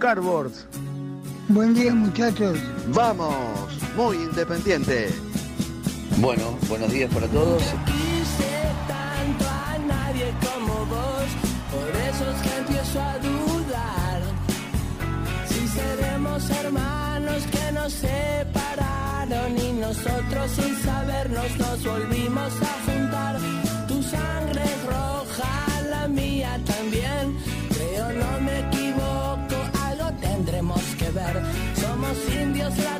Cardboard. Buen día muchachos. Vamos, muy independiente. Bueno, buenos días para todos. quise tanto a nadie como vos, por eso es que empiezo a dudar. Si seremos hermanos que nos separaron y nosotros sin sabernos nos volvimos a juntar. Tu sangre es roja, la mía también. just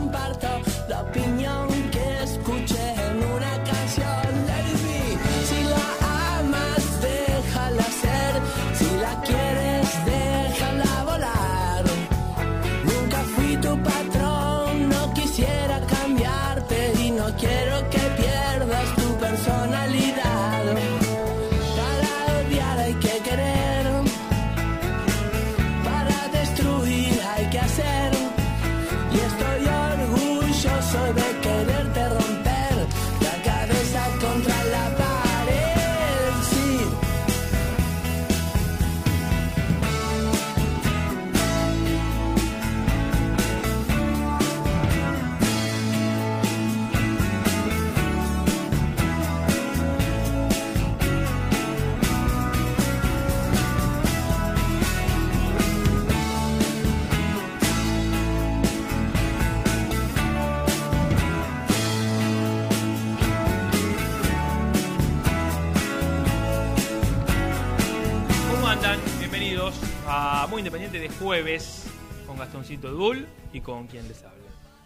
jueves con Gastoncito Dul y con quien les habla.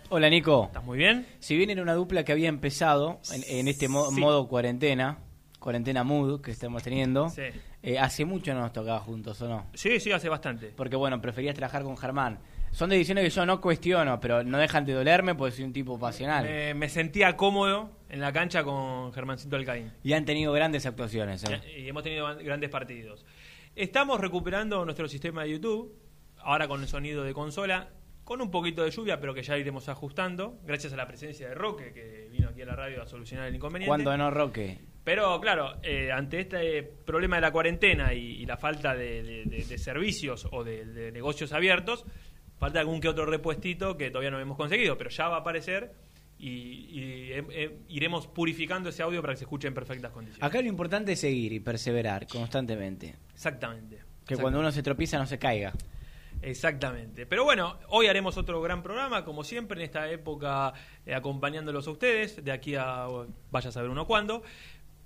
Hola Nico. ¿Estás muy bien? Si bien era una dupla que había empezado en, en este mo- Sí. modo cuarentena, cuarentena mood que estamos teniendo, Sí. eh, hace mucho no nos tocaba juntos, ¿o no? Sí, sí, hace bastante. Porque bueno, preferías trabajar con Germán. Son decisiones que yo no cuestiono, pero no dejan de dolerme porque soy un tipo pasional. Me, me sentía cómodo en la cancha con Germancito Alcaín. Y han tenido grandes actuaciones. ¿eh? Y hemos tenido grandes partidos. Estamos recuperando nuestro sistema de YouTube, ahora con el sonido de consola, con un poquito de lluvia, pero que ya iremos ajustando, gracias a la presencia de Roque, que vino aquí a la radio a solucionar el inconveniente. Cuando no, Roque. Pero claro, eh, ante este problema de la cuarentena y, y la falta de, de- de- de servicios o de, negocios abiertos, falta algún que otro repuestito que todavía no hemos conseguido, pero ya va a aparecer y, y, eh, eh, iremos purificando ese audio para que se escuche en perfectas condiciones. Acá lo importante es seguir y perseverar constantemente. Exactamente. Que cuando uno se tropieza no se caiga. Exactamente. Pero bueno, hoy haremos otro gran programa, como siempre, en esta época, eh, acompañándolos a ustedes, de aquí a vaya a saber uno cuándo,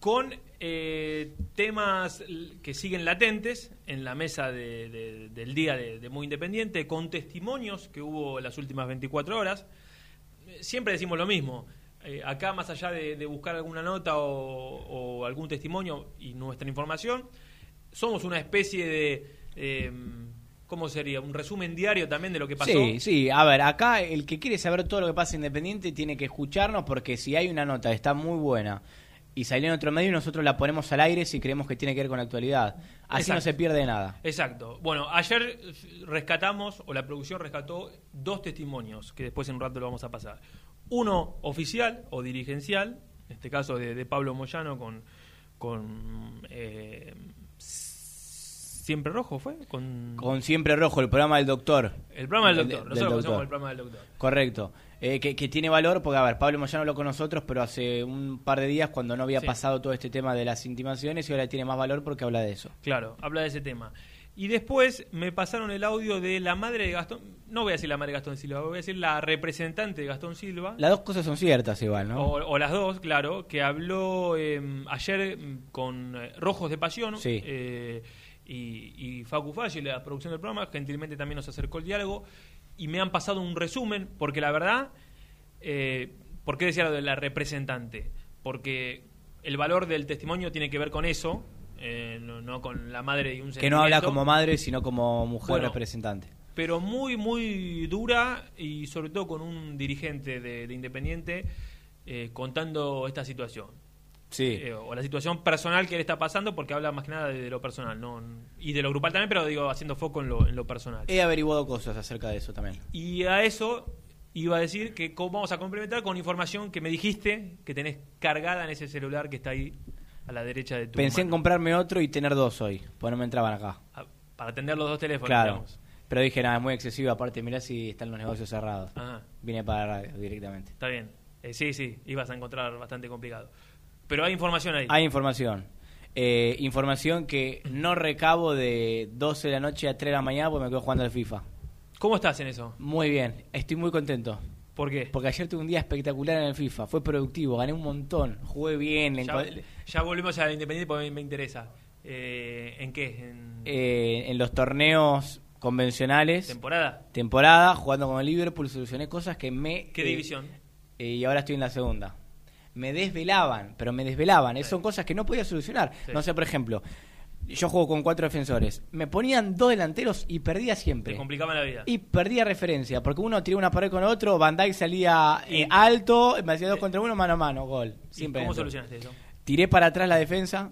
con eh, temas que siguen latentes en la mesa de- de- del día de, Muy Independiente, con testimonios que hubo las últimas 24 horas. Siempre decimos lo mismo. Eh, acá, más allá de, buscar alguna nota o, algún testimonio y nuestra información, somos una especie de. eh, ¿Cómo sería? Un resumen diario también de lo que pasó. Sí, sí, a ver, acá el que quiere saber todo lo que pasa en Independiente tiene que escucharnos porque si hay una nota que está muy buena y salió en otro medio, nosotros la ponemos al aire si creemos que tiene que ver con la actualidad. Así no se pierde nada. Exacto. Bueno, ayer rescatamos, o la producción rescató, dos testimonios, que después en un rato lo vamos a pasar. Uno oficial o dirigencial, en este caso de, de Pablo Moyano con, con eh, Siempre Rojo, ¿fue? Con, Con Siempre Rojo, el programa del doctor. el programa del doctor. Nosotros conocemos el programa del doctor. Correcto. Eh, que, que tiene valor porque, a ver, Pablo Moyano habló con nosotros, pero hace un par de días cuando no había Sí. pasado todo este tema de las intimaciones y ahora tiene más valor porque habla de eso. Claro, habla de ese tema. Y después me pasaron el audio de la madre de Gastón, no voy a decir la madre de Gastón Silva, voy a decir la representante de Gastón Silva. Las dos cosas son ciertas igual, ¿no? O, o las dos, claro, que habló eh, ayer mm, con eh, Rojos de Pasión Sí. Y, y Facu Falli, la producción del programa, gentilmente también nos acercó el diálogo y me han pasado un resumen, porque la verdad, eh, ¿por qué decía lo de la representante? Porque el valor del testimonio tiene que ver con eso, eh, no, no con la madre y un que no habla como madre, sino como mujer Bueno, representante. pero muy, muy dura y sobre todo con un dirigente de, de Independiente eh, contando esta situación. Sí. Eh, o la situación personal que le está pasando, porque habla más que nada de, de lo personal, ¿no? y de lo grupal también, pero digo, haciendo foco en lo, en lo personal. He averiguado cosas acerca de eso también. Y a eso iba a decir que cómo vamos a complementar con información que me dijiste que tenés cargada en ese celular que está ahí a la derecha de tu Pensé en comprarme otro y tener dos hoy, pues no me entraban acá. Ah, Para atender los dos teléfonos, Claro. digamos. Pero dije, nada, es muy excesivo, aparte mirá si están los negocios cerrados. Ah. Vine para la radio directamente. Está bien. Eh, sí, sí, ibas a encontrar bastante complicado. Pero hay información ahí. Hay información. Eh, información que no recabo de 12 de la noche a 3 de la mañana porque me quedo jugando al FIFA. ¿Cómo estás en eso? Muy bien, estoy muy contento. ¿Por qué? Porque ayer tuve un día espectacular en el FIFA, fue productivo, gané un montón, jugué bien. le Ya, enco- ya volvemos a Independiente porque me, me interesa. Eh, ¿En qué? ¿En eh, en los torneos convencionales, temporada? temporada, jugando con el Liverpool, solucioné cosas que me... ¿Qué eh, división? eh, y ahora estoy en la segunda. Me desvelaban, pero me desvelaban. Sí. Son cosas que no podía solucionar. Sí. No sé, por ejemplo, yo juego con cuatro defensores. Me ponían dos delanteros y perdía siempre. Te complicaban la vida. Y perdía referencia, porque uno tiraba una pared con otro, Van Dijk salía eh, alto, me hacía dos contra uno, mano a mano, gol. ¿Y Siempre ¿Cómo dentro. solucionaste eso? Tiré para atrás la defensa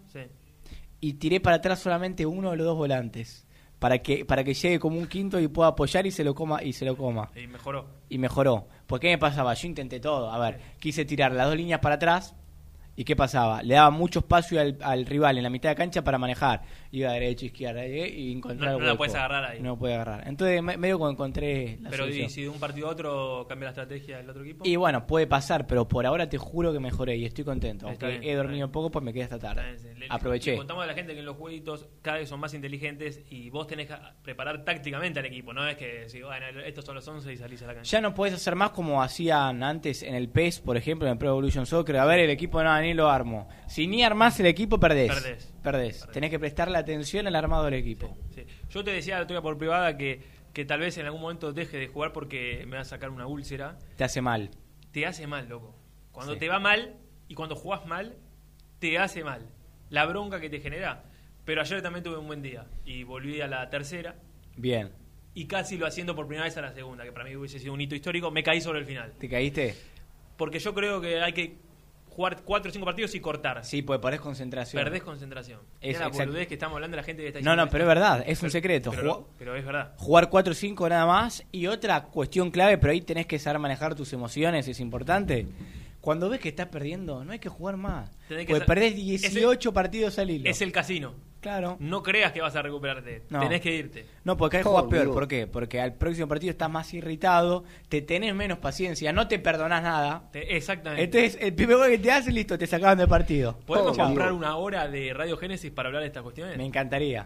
y tiré para atrás solamente uno de los dos volantes. Para que, para que llegue como un quinto y pueda apoyar y se lo coma y se lo coma. Y mejoró. Y mejoró. ¿Por qué me pasaba? Yo intenté todo. A ver, quise tirar las dos líneas para atrás. ¿Y qué pasaba? Le daba mucho espacio al, al rival en la mitad de cancha para manejar. Iba derecha, izquierda, eh, y encontrar No- no la puedes agarrar ahí. No puede agarrar. Entonces, me- medio como encontré la Pero solución. ¿y si de un partido a otro cambia la estrategia del otro equipo? Y bueno, puede pasar, pero por ahora te juro que mejoré y estoy contento. Está Aunque bien, he dormido bien. poco, pues me quedé hasta tarde. Está bien, le- Aproveché. le contamos a la gente que en los jueguitos cada vez son más inteligentes y vos tenés que preparar tácticamente al equipo. No es que si, bueno, estos son los 11 y salís a la cancha. Ya no puedes hacer más como hacían antes en el PES, por ejemplo, en el Pro Evolution Soccer. A ver, el equipo no, ni lo armo. Si ni armás el equipo, perdés. Perdés. Perdés. Tenés que prestarle atención al armado del equipo. Sí. Yo te decía la tuya por privada que, que tal vez en algún momento deje de jugar porque me va a sacar una úlcera. Te hace mal. Te hace mal, loco. Cuando Sí. te va mal y cuando jugás mal, te hace mal. La bronca que te genera. Pero ayer también tuve un buen día y volví a la tercera Bien. y casi lo haciendo por primera vez a la segunda, que para mí hubiese sido un hito histórico. Me caí sobre el final. ¿Te caíste? Porque yo creo que hay que jugar cuatro o cinco partidos y cortar. Sí, pues perdés concentración. Perdés concentración. Es la boludez que estamos hablando la gente que está No, no, pero es verdad, es un secreto. Pero, es verdad. Jugar 4-5 nada más. Y otra cuestión clave, pero ahí tenés que saber manejar tus emociones, es importante. Cuando ves que estás perdiendo, no hay que jugar más. Tenés que Porque perdés es el- 18 partidos al hilo. Es el casino. Claro. No creas que vas a recuperarte. No. Tenés que irte. No, porque hay Todo, jugar peor. ¿Por qué? Porque al próximo partido estás más irritado, te tenés menos paciencia, no te perdonás nada. Te- exactamente. Entonces, el primer gol que te hacen, listo, te sacaban del partido. ¿Podemos comprar una hora de Radio Génesis para hablar de estas cuestiones? Me encantaría.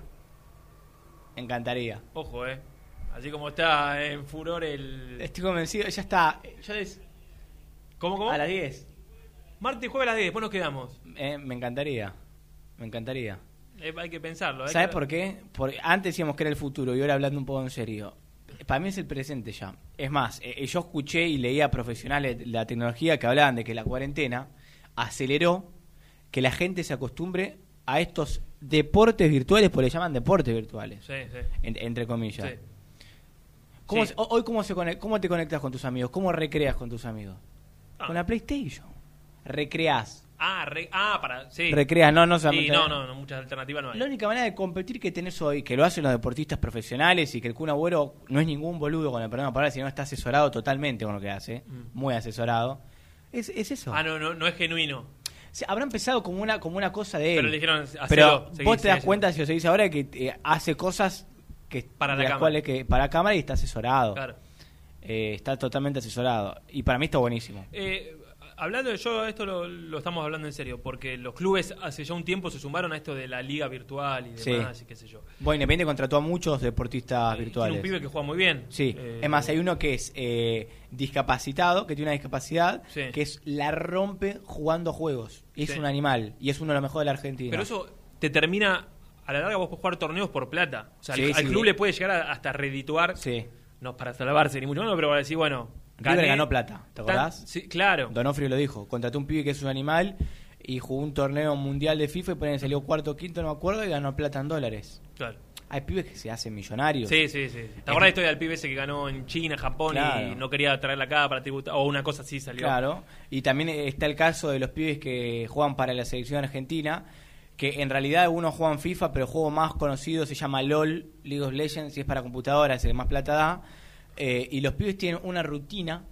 Me encantaría. Ojo, eh. Así como está en furor el. Estoy convencido, ya está. Yo les- ¿Cómo, cómo? a las 10. Martes y jueves a las 10, después nos quedamos. Eh, me encantaría. Me encantaría. Eh, hay que pensarlo. hay ¿Sabes que- por qué? Porque antes decíamos que era el futuro y ahora hablando un poco en serio. Para mí es el presente ya. Es más, eh, yo escuché y leía a profesionales de la tecnología que hablaban de que la cuarentena aceleró que la gente se acostumbre a estos deportes virtuales, porque le llaman deportes virtuales, Sí, sí. en- entre comillas. sí. ¿Cómo se- hoy cómo, se cómo te conectas con tus amigos? ¿Cómo recreas con tus amigos? Ah. Con la PlayStation. Recreas. Ah, re- ah, para. Sí. Recreas, no, no Sí, no, no, no, muchas alternativas no hay. La única manera de competir que tenés hoy, que lo hacen los deportistas profesionales y que el Kun Agüero no es ningún boludo con el perdón de la palabra, sino está asesorado totalmente con lo que hace, Mm. muy asesorado, es, es eso. Ah, no, no, no es genuino. O sea, habrá empezado como una, como una cosa de él. Pero le dijeron, hacelo, Pero seguí, vos te das cuenta, si lo seguís ahora, que eh, hace cosas que Para de la las cámara. cuales que para cámara y está asesorado. Claro. Eh, está totalmente asesorado. Y para mí está buenísimo. Eh, hablando de yo, esto lo, lo estamos hablando en serio, porque los clubes hace ya un tiempo se sumaron a esto de la liga virtual y Sí. demás, y qué sé yo. Bueno, Independiente contrató a muchos deportistas Eh, Tiene virtuales. un pibe que juega muy bien. Sí, Eh, es más, hay uno que es eh, discapacitado, que tiene una discapacidad, Sí. que es la rompe jugando juegos. Es Sí. un animal, y es uno de los mejores de la Argentina. Pero eso te termina, a la larga vos podés jugar torneos por plata. O sea, al, club le puede llegar a- hasta redituar, Sí. no para salvarse ni mucho menos, pero para decir, bueno, Ganó plata, ¿te tan- acordás? Sí, claro. Donofrio lo dijo, contrató un pibe que es un animal y jugó un torneo mundial de FIFA y por ahí salió cuarto o quinto, no me acuerdo, y ganó plata en dólares. Claro. Hay pibes que se hacen millonarios. Sí, sí, sí. ¿Te acordás la historia del pibe ese que ganó en China, Japón Claro. y no quería traerla acá para tributar? O una cosa así salió. Claro, y también está el caso de los pibes que juegan para la selección argentina, que en realidad algunos juegan FIFA, pero el juego más conocido se llama LOL, League of Legends, y es para computadora, es el más plata da. Eh, y los pibes tienen una rutina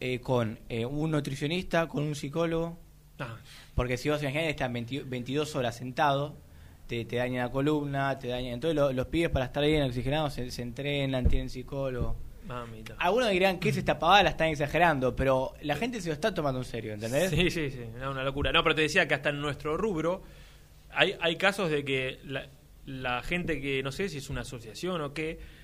eh, con eh, un nutricionista, con un psicólogo, Ah, porque si vos imaginás están 20 22 horas sentados, te, te dañan la columna, te dañan... Entonces lo- los pibes para estar bien oxigenados se, se entrenan, tienen psicólogo. mamita. Algunos dirán que es esta pavada, la están exagerando, pero la gente se lo está tomando en serio, ¿entendés? Sí, sí, sí, era una locura. No, pero te decía que hasta en nuestro rubro hay, hay casos de que la, la gente que, no sé si es una asociación o qué,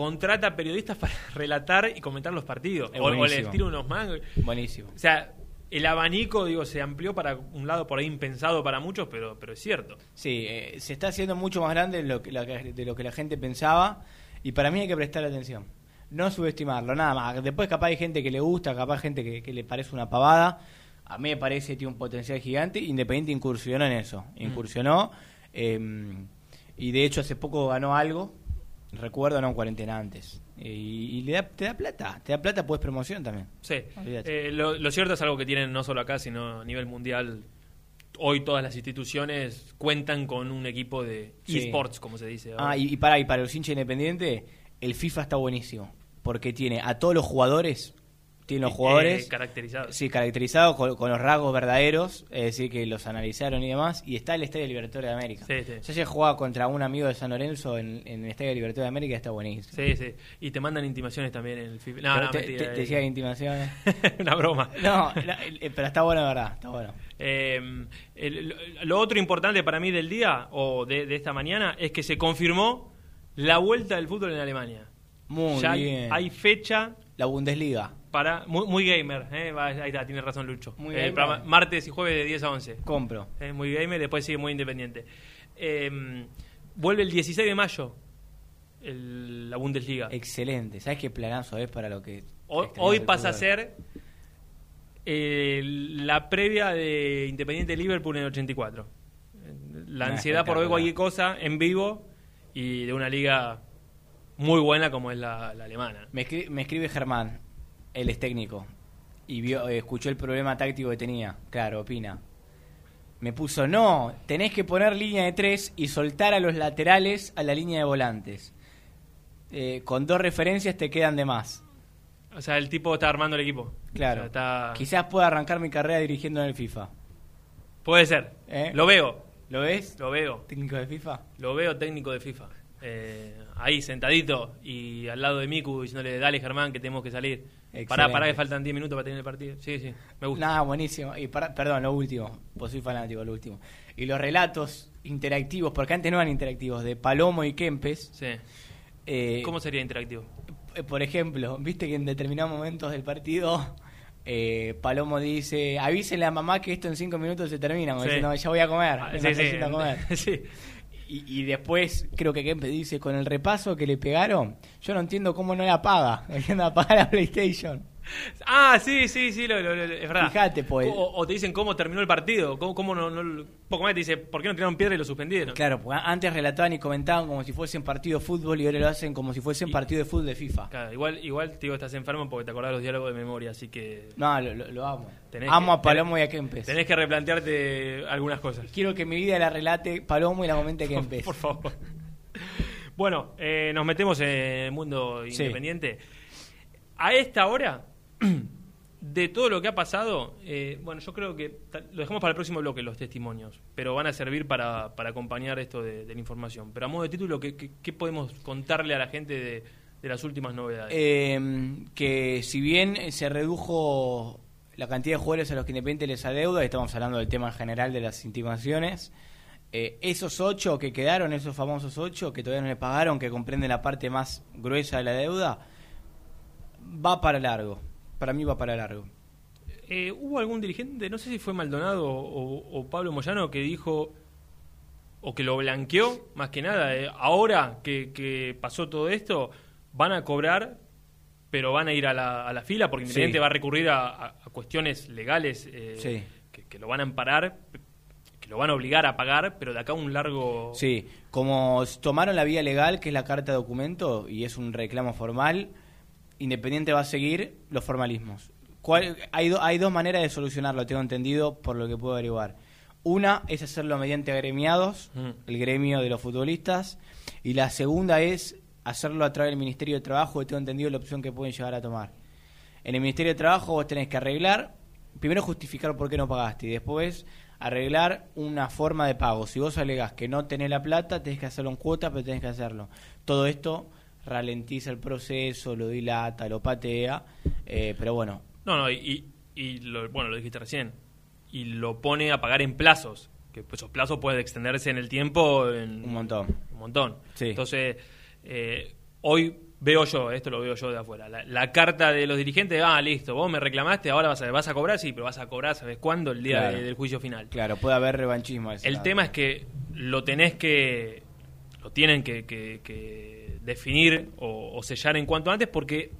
contrata periodistas para relatar y comentar los partidos. O, o les tira unos mangos. Buenísimo. O sea, el abanico, digo, se amplió para un lado por ahí impensado para muchos, pero, pero es cierto. Sí, eh, se está haciendo mucho más grande de lo, que la, de lo que la gente pensaba y para mí hay que prestar atención. No subestimarlo, nada más. Después capaz hay gente que le gusta, capaz hay gente que, que le parece una pavada. A mí me parece que tiene un potencial gigante. Independiente incursionó en eso. Incursionó. eh, y de hecho hace poco ganó algo. Recuerdo, no en cuarentena antes. Eh, Y, y le da, te da plata. Te da plata, pues promoción también. Sí. Eh, lo, lo cierto es algo que tienen no solo acá, sino a nivel mundial. Hoy todas las instituciones cuentan con un equipo de Sí. esports, como se dice. ahora. Ah, y, y para, y para los hinchas independientes, el FIFA está buenísimo. Porque tiene a todos los jugadores, tiene los Eh, jugadores caracterizados. sí, caracterizados con, con los rasgos verdaderos, es decir, que los analizaron y demás. Y está el Estadio Libertadores de América. Sí, sí. Yo ayer jugaba contra un amigo de San Lorenzo en, en el Estadio Libertadores de América está buenísimo. Sí, sí. Y te mandan intimaciones también en el FIFA. No, Pero no, te, mentira, te- te eh. decía intimaciones. Una broma. No, eh, pero está bueno verdad, está bueno. Eh, el- lo, otro importante para mí del día, o de, de esta mañana, es que se confirmó la vuelta del fútbol en Alemania. Muy ya bien. Hay, fecha La Bundesliga. Para. Muy, muy gamer, eh, va, ahí está, tiene razón Lucho. Muy Eh, gamer. martes y jueves de 10 a 11. Compro. Eh, muy gamer, después sigue muy independiente. Eh, vuelve el 16 de mayo el- la Bundesliga. Excelente. ¿Sabes qué planazo es para lo que... Hoy, pasa a ser eh, la previa de Independiente Liverpool en el 84. La ansiedad por ver cualquier cosa en vivo y de una liga muy buena como es la, la alemana. Me me escribe Germán, él es técnico, y vio, eh, escuchó el problema táctico que tenía. Claro, opina. Me puso, no, tenés que poner línea de tres y soltar a los laterales a la línea de volantes. Eh, con dos referencias te quedan de más. O sea, el tipo está armando el equipo. Claro. O sea, está- Quizás pueda arrancar mi carrera dirigiendo en el FIFA. Puede ser. ¿Eh? Lo veo. ¿Lo ves? Lo veo. Técnico de FIFA. Lo veo técnico de FIFA. Eh, ahí, sentadito y al lado de Miku diciéndole, dale Germán, que tenemos que salir. Pará, Excelente. pará, que faltan 10 minutos para tener el partido. Sí, sí, me gusta. Nada, buenísimo. Y para- perdón, lo último, pues soy fanático, lo último. Y los relatos interactivos, porque antes no eran interactivos, de Palomo y Kempes. Sí. eh, ¿Cómo sería interactivo? eh, por ejemplo, viste que en determinados momentos del partido eh, Palomo dice, avísenle a mamá que esto en cinco minutos se termina, como Sí. diciendo, ya voy a comer, Ah, sí, a comer. sí. Y, y después creo que Kempes dice, con el repaso que le pegaron, yo no entiendo cómo no la paga, entiendo apagar la PlayStation. Ah, sí, sí, sí, lo, lo- lo- es verdad. Fíjate, pues. O, o te dicen cómo terminó el partido. Cómo, cómo no, no- poco más te dice, ¿por qué no tiraron piedra y lo suspendieron? Claro, porque antes relataban y comentaban como si fuesen partido de fútbol y ahora lo hacen como si fuesen Y- partido de fútbol de FIFA. Claro, igual, igual te digo, estás enfermo porque te acordás los diálogos de memoria, así que No, lo, amo. Tenés amo que- a Palomo y a Kempes. tenés que replantearte algunas cosas. Quiero que mi vida la relate Palomo y la comente Kempes. Por favor. Bueno, eh, nos metemos en el mundo Sí. independiente. A esta hora, de todo lo que ha pasado, eh, bueno, yo creo que lo dejamos para el próximo bloque, los testimonios, pero van a servir para, para acompañar esto de, la información. Pero a modo de título, ¿qué, podemos contarle a la gente de, de las últimas novedades? Eh, que si bien se redujo la cantidad de jugadores a los que Independiente les adeuda, estamos hablando del tema en general de las intimaciones, eh, esos ocho que quedaron, esos famosos ocho que todavía no le pagaron, que comprenden la parte más gruesa de la deuda, va para largo. Para mí va para largo. Eh, ¿Hubo algún dirigente, no sé si fue Maldonado o, o Pablo Moyano, que dijo, o que lo blanqueó, más que nada, eh, ahora que, que pasó todo esto, van a cobrar, pero van a ir a la, a la fila, porque Sí. Independiente va a recurrir a, a- a cuestiones legales eh, Sí. que, que lo van a amparar, que lo van a obligar a pagar, pero de acá a un largo... Sí, como tomaron la vía legal, que es la carta de documento, y es un reclamo formal, Independiente va a seguir los formalismos. ¿Cuál- hay, do- hay dos maneras de solucionarlo, tengo entendido, por lo que puedo averiguar. Una es hacerlo mediante agremiados, Mm. el gremio de los futbolistas, y la segunda es hacerlo a través del Ministerio de Trabajo, que tengo entendido la opción que pueden llegar a tomar. En el Ministerio de Trabajo vos tenés que arreglar, primero justificar por qué no pagaste y después arreglar una forma de pago. Si vos alegás que no tenés la plata, tenés que hacerlo en cuotas, pero tenés que hacerlo. Todo esto ralentiza el proceso, lo dilata, lo patea, eh, pero bueno, No, no, y, y- lo, bueno, lo dijiste recién, y lo pone a pagar en plazos, que pues, esos plazos pueden extenderse en el tiempo en un montón. un montón. Sí. Entonces, eh, hoy veo yo, esto lo veo yo de afuera, la, la carta de los dirigentes, ah, listo, vos me reclamaste, ahora vas a, vas a cobrar, sí, pero vas a cobrar, ¿sabes cuándo? El día Claro. de- del juicio final. Claro, puede haber revanchismo. El lado. tema es que lo tenés que. Lo tienen que, que- que definir o, sellar en cuanto antes, porque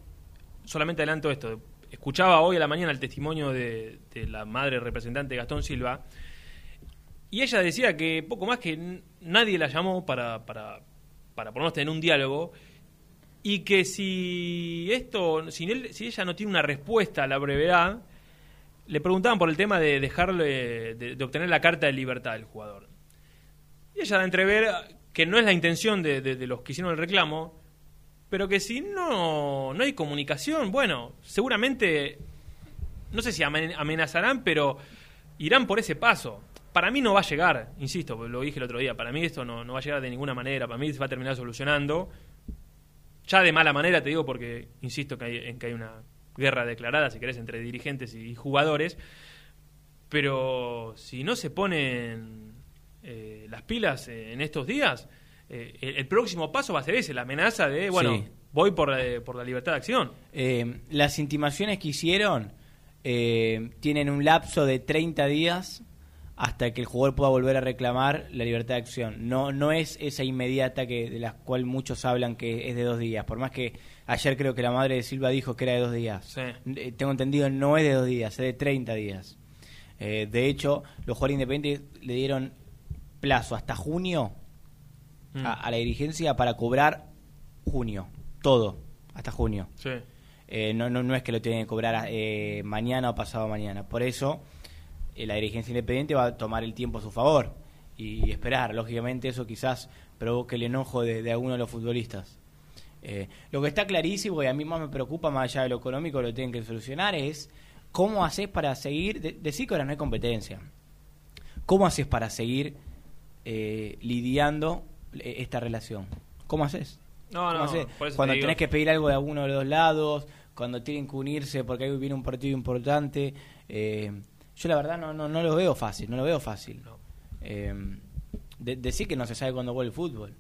solamente adelanto esto. Escuchaba hoy a la mañana el testimonio de, la madre representante Gastón Silva, y ella decía que poco más que nadie la llamó para, para, para por lo menos tener un diálogo, y que si esto, si, él- si ella no tiene una respuesta a la brevedad, le preguntaban por el tema de dejarle, de, de obtener la carta de libertad del jugador. Y ella da entrever que no es la intención de, los que hicieron el reclamo, pero que si no, no hay comunicación, bueno, seguramente, no sé si amen- amenazarán, pero irán por ese paso. Para mí no va a llegar, insisto, lo dije el otro día, para mí esto no, no va a llegar de ninguna manera, para mí se va a terminar solucionando. Ya de mala manera te digo porque insisto que hay, en que hay una guerra declarada, si querés, entre dirigentes y jugadores, pero si no se ponen eh, las pilas eh, en estos días, eh, el, el próximo paso va a ser ese, la amenaza de, bueno, Sí. voy por, la- por la libertad de acción. Las intimaciones que hicieron tienen un lapso de 30 días hasta que el jugador pueda volver a reclamar la libertad de acción. No, no es esa inmediata que de la cual muchos hablan que es de dos días. Por más que ayer creo que la madre de Silva dijo que era de dos días. Sí. Tengo entendido, no es de dos días, es de 30 días. Eh, de hecho, los jugadores independientes le dieron plazo hasta junio Mm. a, a la dirigencia para cobrar junio. Todo, hasta junio. Sí. Eh, no, no, no es que lo tienen que cobrar eh, mañana o pasado mañana. Por eso, eh, la dirigencia independiente va a tomar el tiempo a su favor y, esperar. Lógicamente, eso quizás provoque el enojo de, de algunos de los futbolistas. Lo que está clarísimo y a mí más me preocupa, más allá de lo económico, lo tienen que solucionar, es cómo haces para seguir. De, decir que ahora no hay competencia. ¿Cómo haces para seguir eh, lidiando eh, esta relación. ¿Cómo haces? No, ¿Cómo no, hacés? Cuando te tenés que pedir algo de alguno de los dos lados, cuando tienen que unirse porque ahí viene un partido importante. eh, yo la verdad no, no, no lo veo fácil, no lo veo fácil. No. Eh, de- decir que no se sabe cuándo vuelve el fútbol.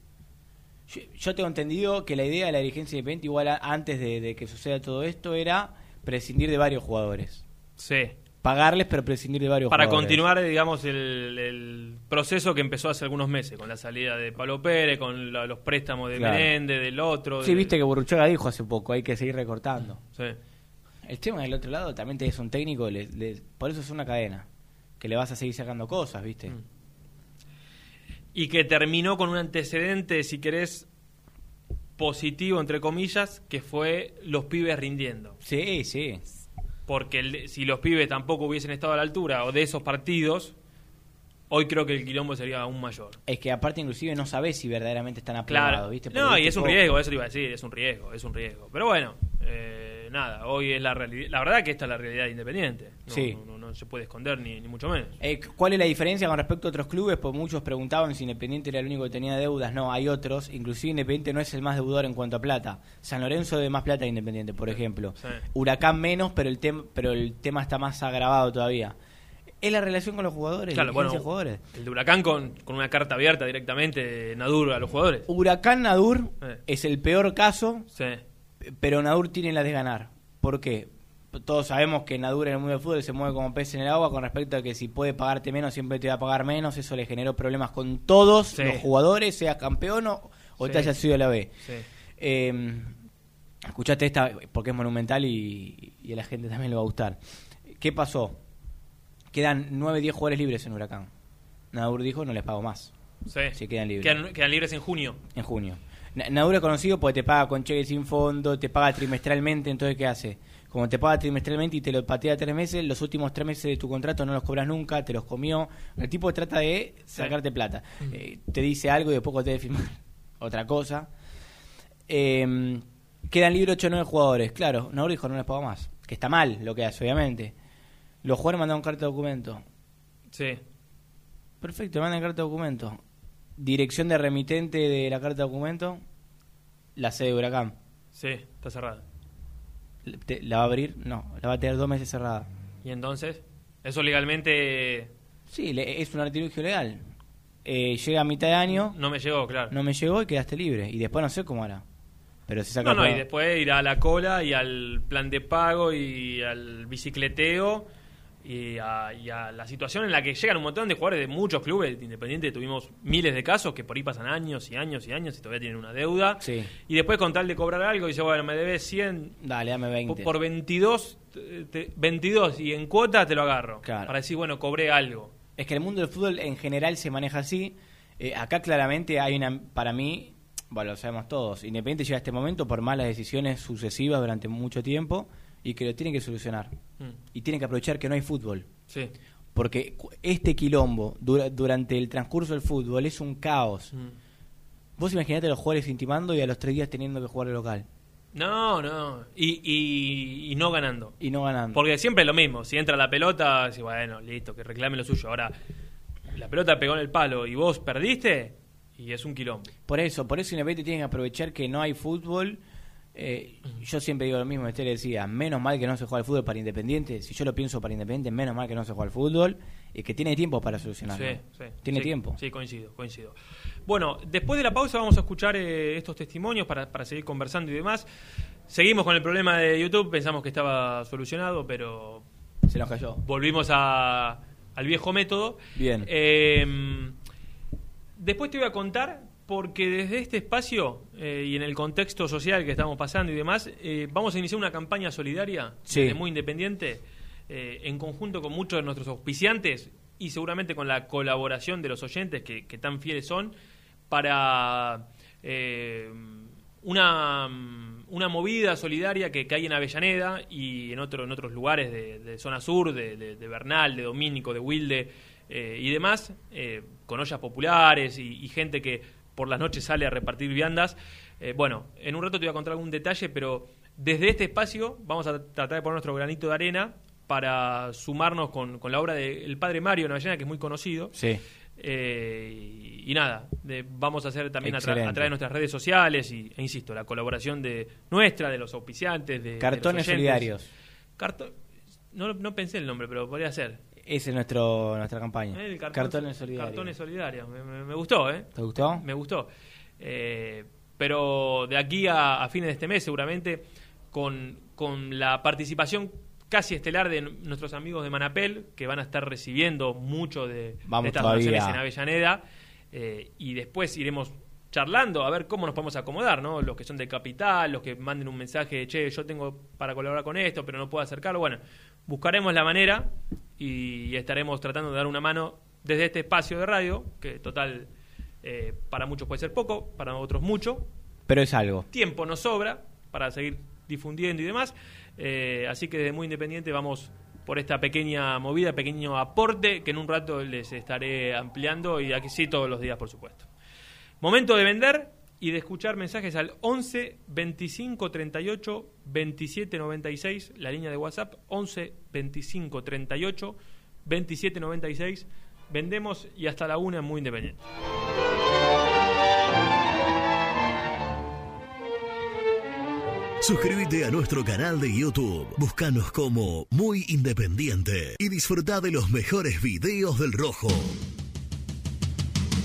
Yo, yo tengo entendido que la idea de la dirigencia independiente, igual a- antes de, de que suceda todo esto, era prescindir de varios jugadores. Sí. Pagarles, pero prescindir de varios Para jugadores. continuar, digamos, el, el proceso que empezó hace algunos meses, con la salida de Pablo Pérez, con la- los préstamos de Claro. Menéndez, del otro. Sí, viste que Burruchaga dijo hace poco, hay que seguir recortando. Sí. El tema del otro lado también es un técnico, le- le- por eso es una cadena, que le vas a seguir sacando cosas, ¿viste? Mm. Y que terminó con un antecedente, si querés, positivo, entre comillas, que fue los pibes rindiendo. Sí, sí. Porque el- si los pibes tampoco hubiesen estado a la altura o de esos partidos, hoy creo que el quilombo sería aún mayor. Es que aparte inclusive no sabés si verdaderamente están aprobados, Claro. ¿viste? No, y es un riesgo, eso te iba a decir, es un riesgo, es un riesgo. Pero bueno, eh, nada, hoy es la realidad. La verdad que esta es la realidad de independiente. No, Sí. no, no- no se puede esconder ni, ni mucho menos. Eh, ¿Cuál es la diferencia con respecto a otros clubes? Pues muchos preguntaban si Independiente era el único que tenía deudas. No, hay otros. Inclusive Independiente no es el más deudor en cuanto a plata. San Lorenzo de más plata que Independiente, por ejemplo. Sí. Huracán menos, pero el, tem- pero el tema está más agravado todavía. Es la relación con los jugadores, Claro, la bueno, jugadores. el de Huracán con, con una carta abierta directamente de Nadur a los jugadores. Huracán Nadur Eh. es el peor caso, Sí, pero Nadur tiene la de ganar. ¿Por qué? Todos sabemos que Nadur en el mundo del fútbol se mueve como pez en el agua con respecto a que si puede pagarte menos, siempre te va a pagar menos. Eso le generó problemas con todos Sí. los jugadores, sea campeón o, o Sí. te haya sido la B. sí. Eh, escuchaste esta porque es monumental y, y a la gente también le va a gustar. ¿Qué pasó? Quedan 9, 10 jugadores libres en Huracán. Nadur dijo no les pago más sí. si quedan libres Quedan, quedan libres en junio. en junio. Na- Nadur es conocido porque te paga con cheque sin fondo, te paga trimestralmente, entonces ¿qué hace? Como te paga trimestralmente y te lo patea tres meses, los últimos tres meses de tu contrato no los cobras nunca, te los comió. El tipo trata de sacarte plata. Eh, te dice algo y después cuando te debe firmar otra cosa. Eh, quedan libres 8 o 9 jugadores. Claro, Nadur dijo no les pago más. Que está mal lo que hace, obviamente. Los jugadores mandaron carta de documento. Sí. Perfecto, mandan carta de documento. Dirección de remitente de la carta de documento, la sede de Huracán. Sí, está cerrada. ¿La va a abrir? No, la va a tener dos meses cerrada. Y entonces, eso legalmente Sí, es un artilugio legal. Eh, llega a mitad de año, no me llegó, claro. no me llegó y quedaste libre. Y después no sé cómo hará. Pero se saca No, no, y después ir a la cola y al plan de pago y al bicicleteo y a, y a la situación en la que llegan un montón de jugadores de muchos clubes de Independiente. Tuvimos miles de casos que por ahí pasan años y años y años y todavía tienen una deuda. Sí. Y después con tal de cobrar algo, dice, bueno, me debes 100 Dale, dame 20. por, por 22, te- te- 22 y en cuota te lo agarro. Claro. Para decir, bueno, cobré algo. Es que el mundo del fútbol en general se maneja así. Eh, acá claramente hay una, para mí, bueno, lo sabemos todos, Independiente llega a este momento por malas decisiones sucesivas durante mucho tiempo y que lo tienen que solucionar. Mm, Y tienen que aprovechar que no hay fútbol. Sí. Porque este quilombo dura- durante el transcurso del fútbol es un caos. Mm. Vos imaginate a los jugadores intimando y a los tres días teniendo que jugar de local No, no. Y, y, y no ganando. y no ganando. Porque siempre es lo mismo. Si entra la pelota, decís, bueno, listo, que reclame lo suyo. Ahora, la pelota pegó en el palo y vos perdiste, y es un quilombo. Por eso, por eso Independiente tiene que aprovechar que no hay fútbol. Eh, yo siempre digo lo mismo, usted le decía, menos mal que no se juega al fútbol para Independiente. Si yo lo pienso para Independiente, menos mal que no se juega al fútbol y que tiene tiempo para solucionarlo. Sí, sí. Tiene Sí, tiempo. Sí, coincido, coincido. Bueno, después de la pausa vamos a escuchar eh, estos testimonios para, para seguir conversando y demás. Seguimos con el problema de YouTube, pensamos que estaba solucionado, pero Se nos cayó. volvimos a- al viejo método. Bien. Eh, después te voy a contar, porque desde este espacio eh, y en el contexto social que estamos pasando y demás, eh, vamos a iniciar una campaña solidaria Sí. desde muy independiente, eh, en conjunto con muchos de nuestros auspiciantes y seguramente con la colaboración de los oyentes que, que tan fieles son, para eh, una, una movida solidaria que, que hay en Avellaneda y en, otro, en otros lugares de, de zona sur, de, de- de Bernal, de Domínico, de Wilde eh, y demás, eh, con ollas populares y, y gente que por las noches sale a repartir viandas. Eh, bueno, en un rato te voy a contar algún detalle, pero desde este espacio vamos a tratar de poner nuestro granito de arena para sumarnos con, con la obra del padre Mario en Avellaneda, que es muy conocido. Sí. Eh, y, nada, de- vamos a hacer también a, tra- a Excelente. través de nuestras redes sociales y, e insisto, la colaboración de nuestra, de los auspiciantes, de de Cartones los solidarios. Carto- no, no pensé el nombre, pero podría ser. Esa es nuestro, nuestra campaña. Eh, cartón- Cartones solidarios. Cartones solidarios. Me, me- me gustó, ¿eh? ¿Te gustó? Me gustó. Eh, pero de aquí a, a fines de este mes, seguramente, con, con la participación casi estelar de nuestros amigos de Manapel, que van a estar recibiendo mucho de, Vamos de estas donaciones en Avellaneda, eh, y después iremos charlando a ver cómo nos podemos acomodar, ¿no? Los que son de capital, los que manden un mensaje, che, yo tengo para colaborar con esto, pero no puedo acercarlo. Bueno, buscaremos la manera y estaremos tratando de dar una mano desde este espacio de radio, que total, eh, para muchos puede ser poco, para otros mucho. Pero es algo. Tiempo nos sobra para seguir difundiendo y demás. Eh, así que desde Muy Independiente vamos por esta pequeña movida, pequeño aporte que en un rato les estaré ampliando y aquí sí todos los días, por supuesto. Momento de vender y de escuchar mensajes al 11 25 38 27 96, la línea de WhatsApp 11 25 38 27 96. Vendemos y hasta la una Muy Independiente. Suscríbete a nuestro canal de YouTube. Búscanos como Muy Independiente y disfruta de los mejores videos del Rojo.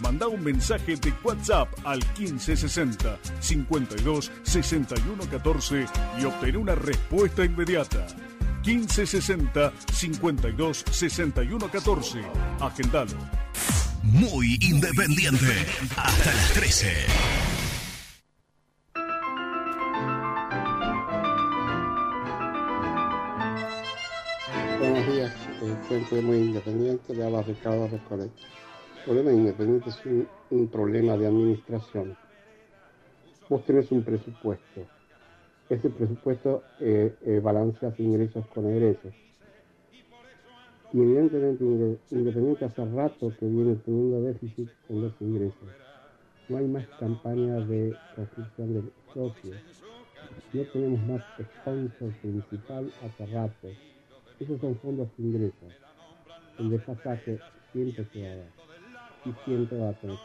Manda un mensaje de WhatsApp al 1560 52 61 14 y obtén una respuesta inmediata. 1560 52 61 14. Agendalo. Muy independiente. Hasta las 13. Buenos días, eh, Centro Muy Independiente, le habla Ricardo Recolet. Problema de Independiente es un, problema de administración. Vos tenés un presupuesto. Ese presupuesto eh, eh, balanceas ingresos con egresos. Y evidentemente Inde- Independiente hace rato que viene teniendo déficit con los ingresos. No hay más campañas de construcción de socios. No tenemos más sponsor principal hace rato. Esos son fondos de ingresos. El desfasaje siempre se va a. Y siempre va a tener.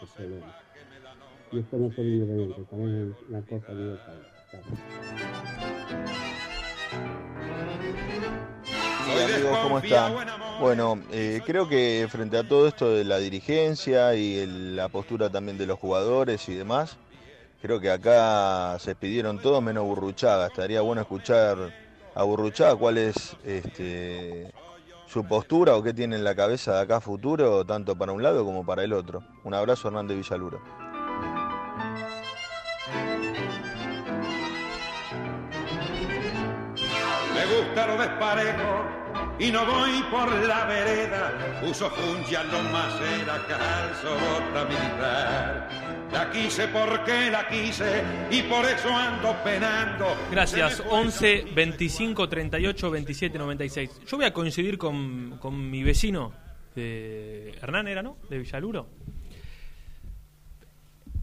Y esto no es independiente, también es una cosa de. Hola amigos, ¿cómo están? Bueno, eh, creo que frente a todo esto de la dirigencia y el- la postura también de los jugadores y demás, creo que acá se pidieron todos menos Burruchaga. Estaría bueno escuchar a Burruchaga cuál es este, su postura o qué tiene en la cabeza de acá futuro, tanto para un lado como para el otro. Un abrazo, Hernández Villaluro. Y no voy por la vereda. Uso fungia, lo macera, calzo, bota militar. La quise porque la quise y por eso ando penando. Gracias. 11 25 38 27 96. Yo voy a coincidir con, con mi vecino, de Hernán era, ¿no? De Villaluro.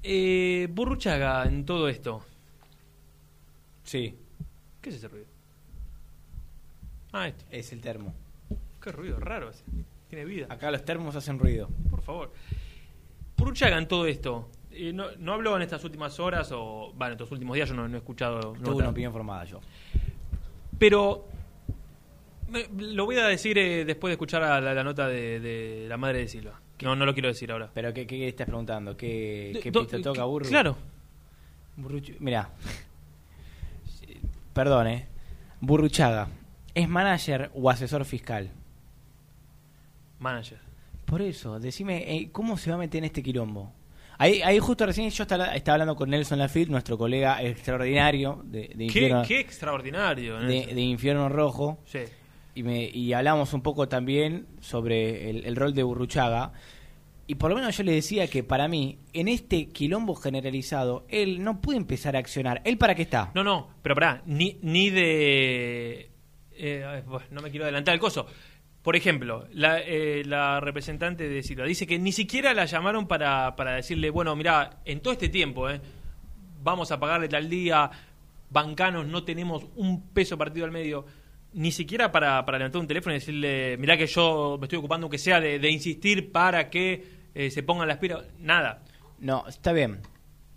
Eh, Burruchaga en todo esto. Sí. ¿Qué es ese ruido? Ah, este. Es el termo. Qué ruido raro ese. Tiene vida. Acá los termos hacen ruido. Por favor. Burruchaga en todo esto. Eh, no, no habló en estas últimas horas o. Bueno, en estos últimos días yo no, no he escuchado. Tuve una opinión formada yo. Pero me- lo voy a decir eh, después de escuchar a la, la nota de, de la madre de Silva. No, no lo quiero decir ahora. ¿Pero qué, qué estás preguntando? ¿Qué, De- qué do- toca Burru? claro. Burruch- Mirá. Perdón, ¿eh? Burruchaga. ¿Es manager o asesor fiscal? Manager. Por eso, decime, eh, ¿cómo se va a meter en este quilombo? Ahí, ahí justo recién yo estaba, estaba hablando con Nelson Lafitte, nuestro colega extraordinario de, de Qué, Infierno, qué extraordinario. de, de Infierno Rojo. Sí. Y, me, y hablamos un poco también sobre el, el rol de Burruchaga. Y por lo menos yo le decía que para mí, en este quilombo generalizado, él no puede empezar a accionar. ¿Él para qué está? No, no, pero pará, ni, ni de... eh, no me quiero adelantar el coso. Por ejemplo, la, eh, la representante de Silva dice que ni siquiera la llamaron para, para decirle, bueno, mira, en todo este tiempo, eh, vamos a pagarle tal día, bancanos, no tenemos un peso partido al medio. Ni siquiera para, para levantar un teléfono y decirle, mirá que yo me estoy ocupando, aunque sea, de, de insistir para que eh, se pongan las pilas. Nada. No, está bien.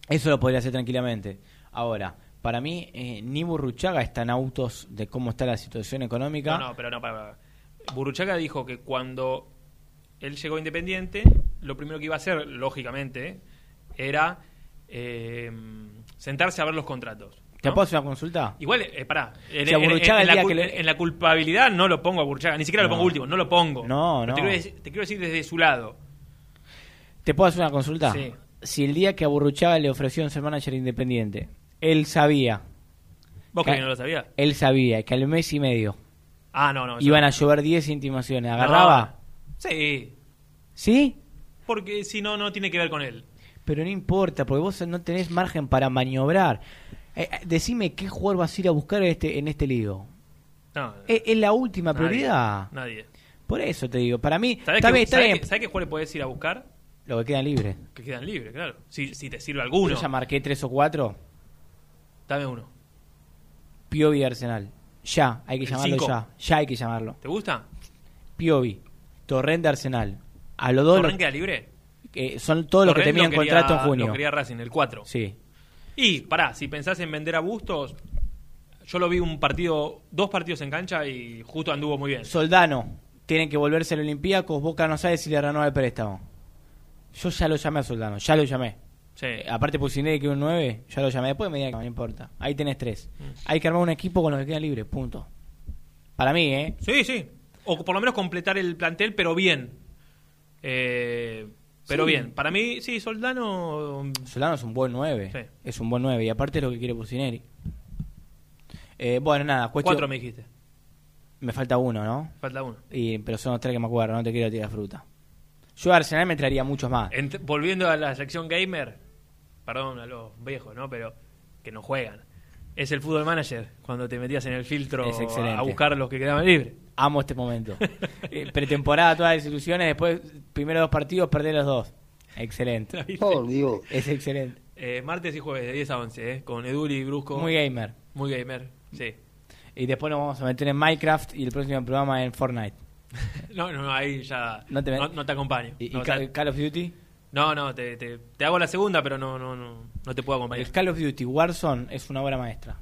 Eso lo podría hacer tranquilamente. Ahora, para mí, eh, ni Burruchaga están autos de cómo está la situación económica. No, no, pero no, para, para. Burruchaga dijo que cuando él llegó Independiente, lo primero que iba a hacer, lógicamente, era eh, sentarse a ver los contratos. ¿Te ¿no? puedo hacer una consulta? Igual, eh, pará, en, Si a en- en- Burruchaga en el la, le- culpabilidad no lo pongo a Burruchaga, ni siquiera lo pongo último, no lo pongo. No, Pero no. Te quiero, decir, te quiero decir desde su lado. ¿Te puedo hacer una consulta? Sí. Si el día que a Burruchaga le ofrecieron ser manager independiente, él sabía. ¿Vos que- no lo sabías? Él sabía que al mes y medio Ah, no, no. iban no. a llover 10 intimaciones. ¿Agarraba? Sí, ¿Sí? porque si no, no tiene que ver con él. Pero no importa, porque vos no tenés margen para maniobrar. Eh, eh, decime qué jugador vas a ir a buscar en este, en este lío. No, ¿Es, es la última nadie, prioridad? Nadie. Por eso te digo, para mí, ¿Sabés qué, jugadores podés ir a buscar? Lo que quedan libre. Que quedan libres, claro. Si, si te sirve alguno, Yo ya marqué tres o cuatro. Dame uno. Piovi Arsenal. Ya, hay que El llamarlo cinco. ya. Ya hay que llamarlo. ¿Te gusta? Piovi, Torrente Arsenal. A los dos ¿Torren los- queda libre? eh, son todos los que tenían lo contrato en junio. Lo quería Racing, el 4. Sí. Y, pará, si pensás en vender a Bustos, yo lo vi un partido, dos partidos en cancha y justo anduvo muy bien. Soldano, tienen que volverse al Olympiacos. Boca no sabe si le renueva el préstamo. Yo ya lo llamé a Soldano, ya lo llamé. Sí. Eh, aparte Pusineri que un 9, ya lo llamé. Después me diga que no importa. Ahí tenés tres. Mm. Hay que armar un equipo con los que quedan libres, punto. Para mí, ¿eh? Sí, sí. O por lo menos completar el plantel, pero bien. Eh, pero Sí. bien. Para mí, sí, Soldano. Solano es un buen 9. Sí. Es un buen 9. Y aparte es lo que quiere Pusineri. Eh, bueno, nada. Cuestión... Cuatro me dijiste. Me falta uno, ¿no? Falta uno. Y, pero son los tres que me acuerdo, no te quiero tirar fruta. Yo a Arsenal me traería muchos más. Ent- volviendo a la sección gamer, perdón a los viejos, ¿no? Pero que no juegan. Es el fútbol manager cuando te metías en el filtro Es excelente. a buscar los que quedaban libres. Amo este momento. Eh, pretemporada, todas las desilusiones, después, primeros dos partidos, perder los dos. Excelente. Por Dios. Es excelente. Eh, martes y jueves de 10 a 11, ¿eh? Con Eduri y Brusco. Muy gamer. Muy gamer, sí. Y después nos vamos a meter en Minecraft y el próximo programa en Fortnite. No, no, ahí ya No te no te acompaño. ¿Y, y no, ta- Call of Duty? No, no, te, te, te hago la segunda, pero no, no, no, no te puedo acompañar. El Call of Duty Warzone es una obra maestra.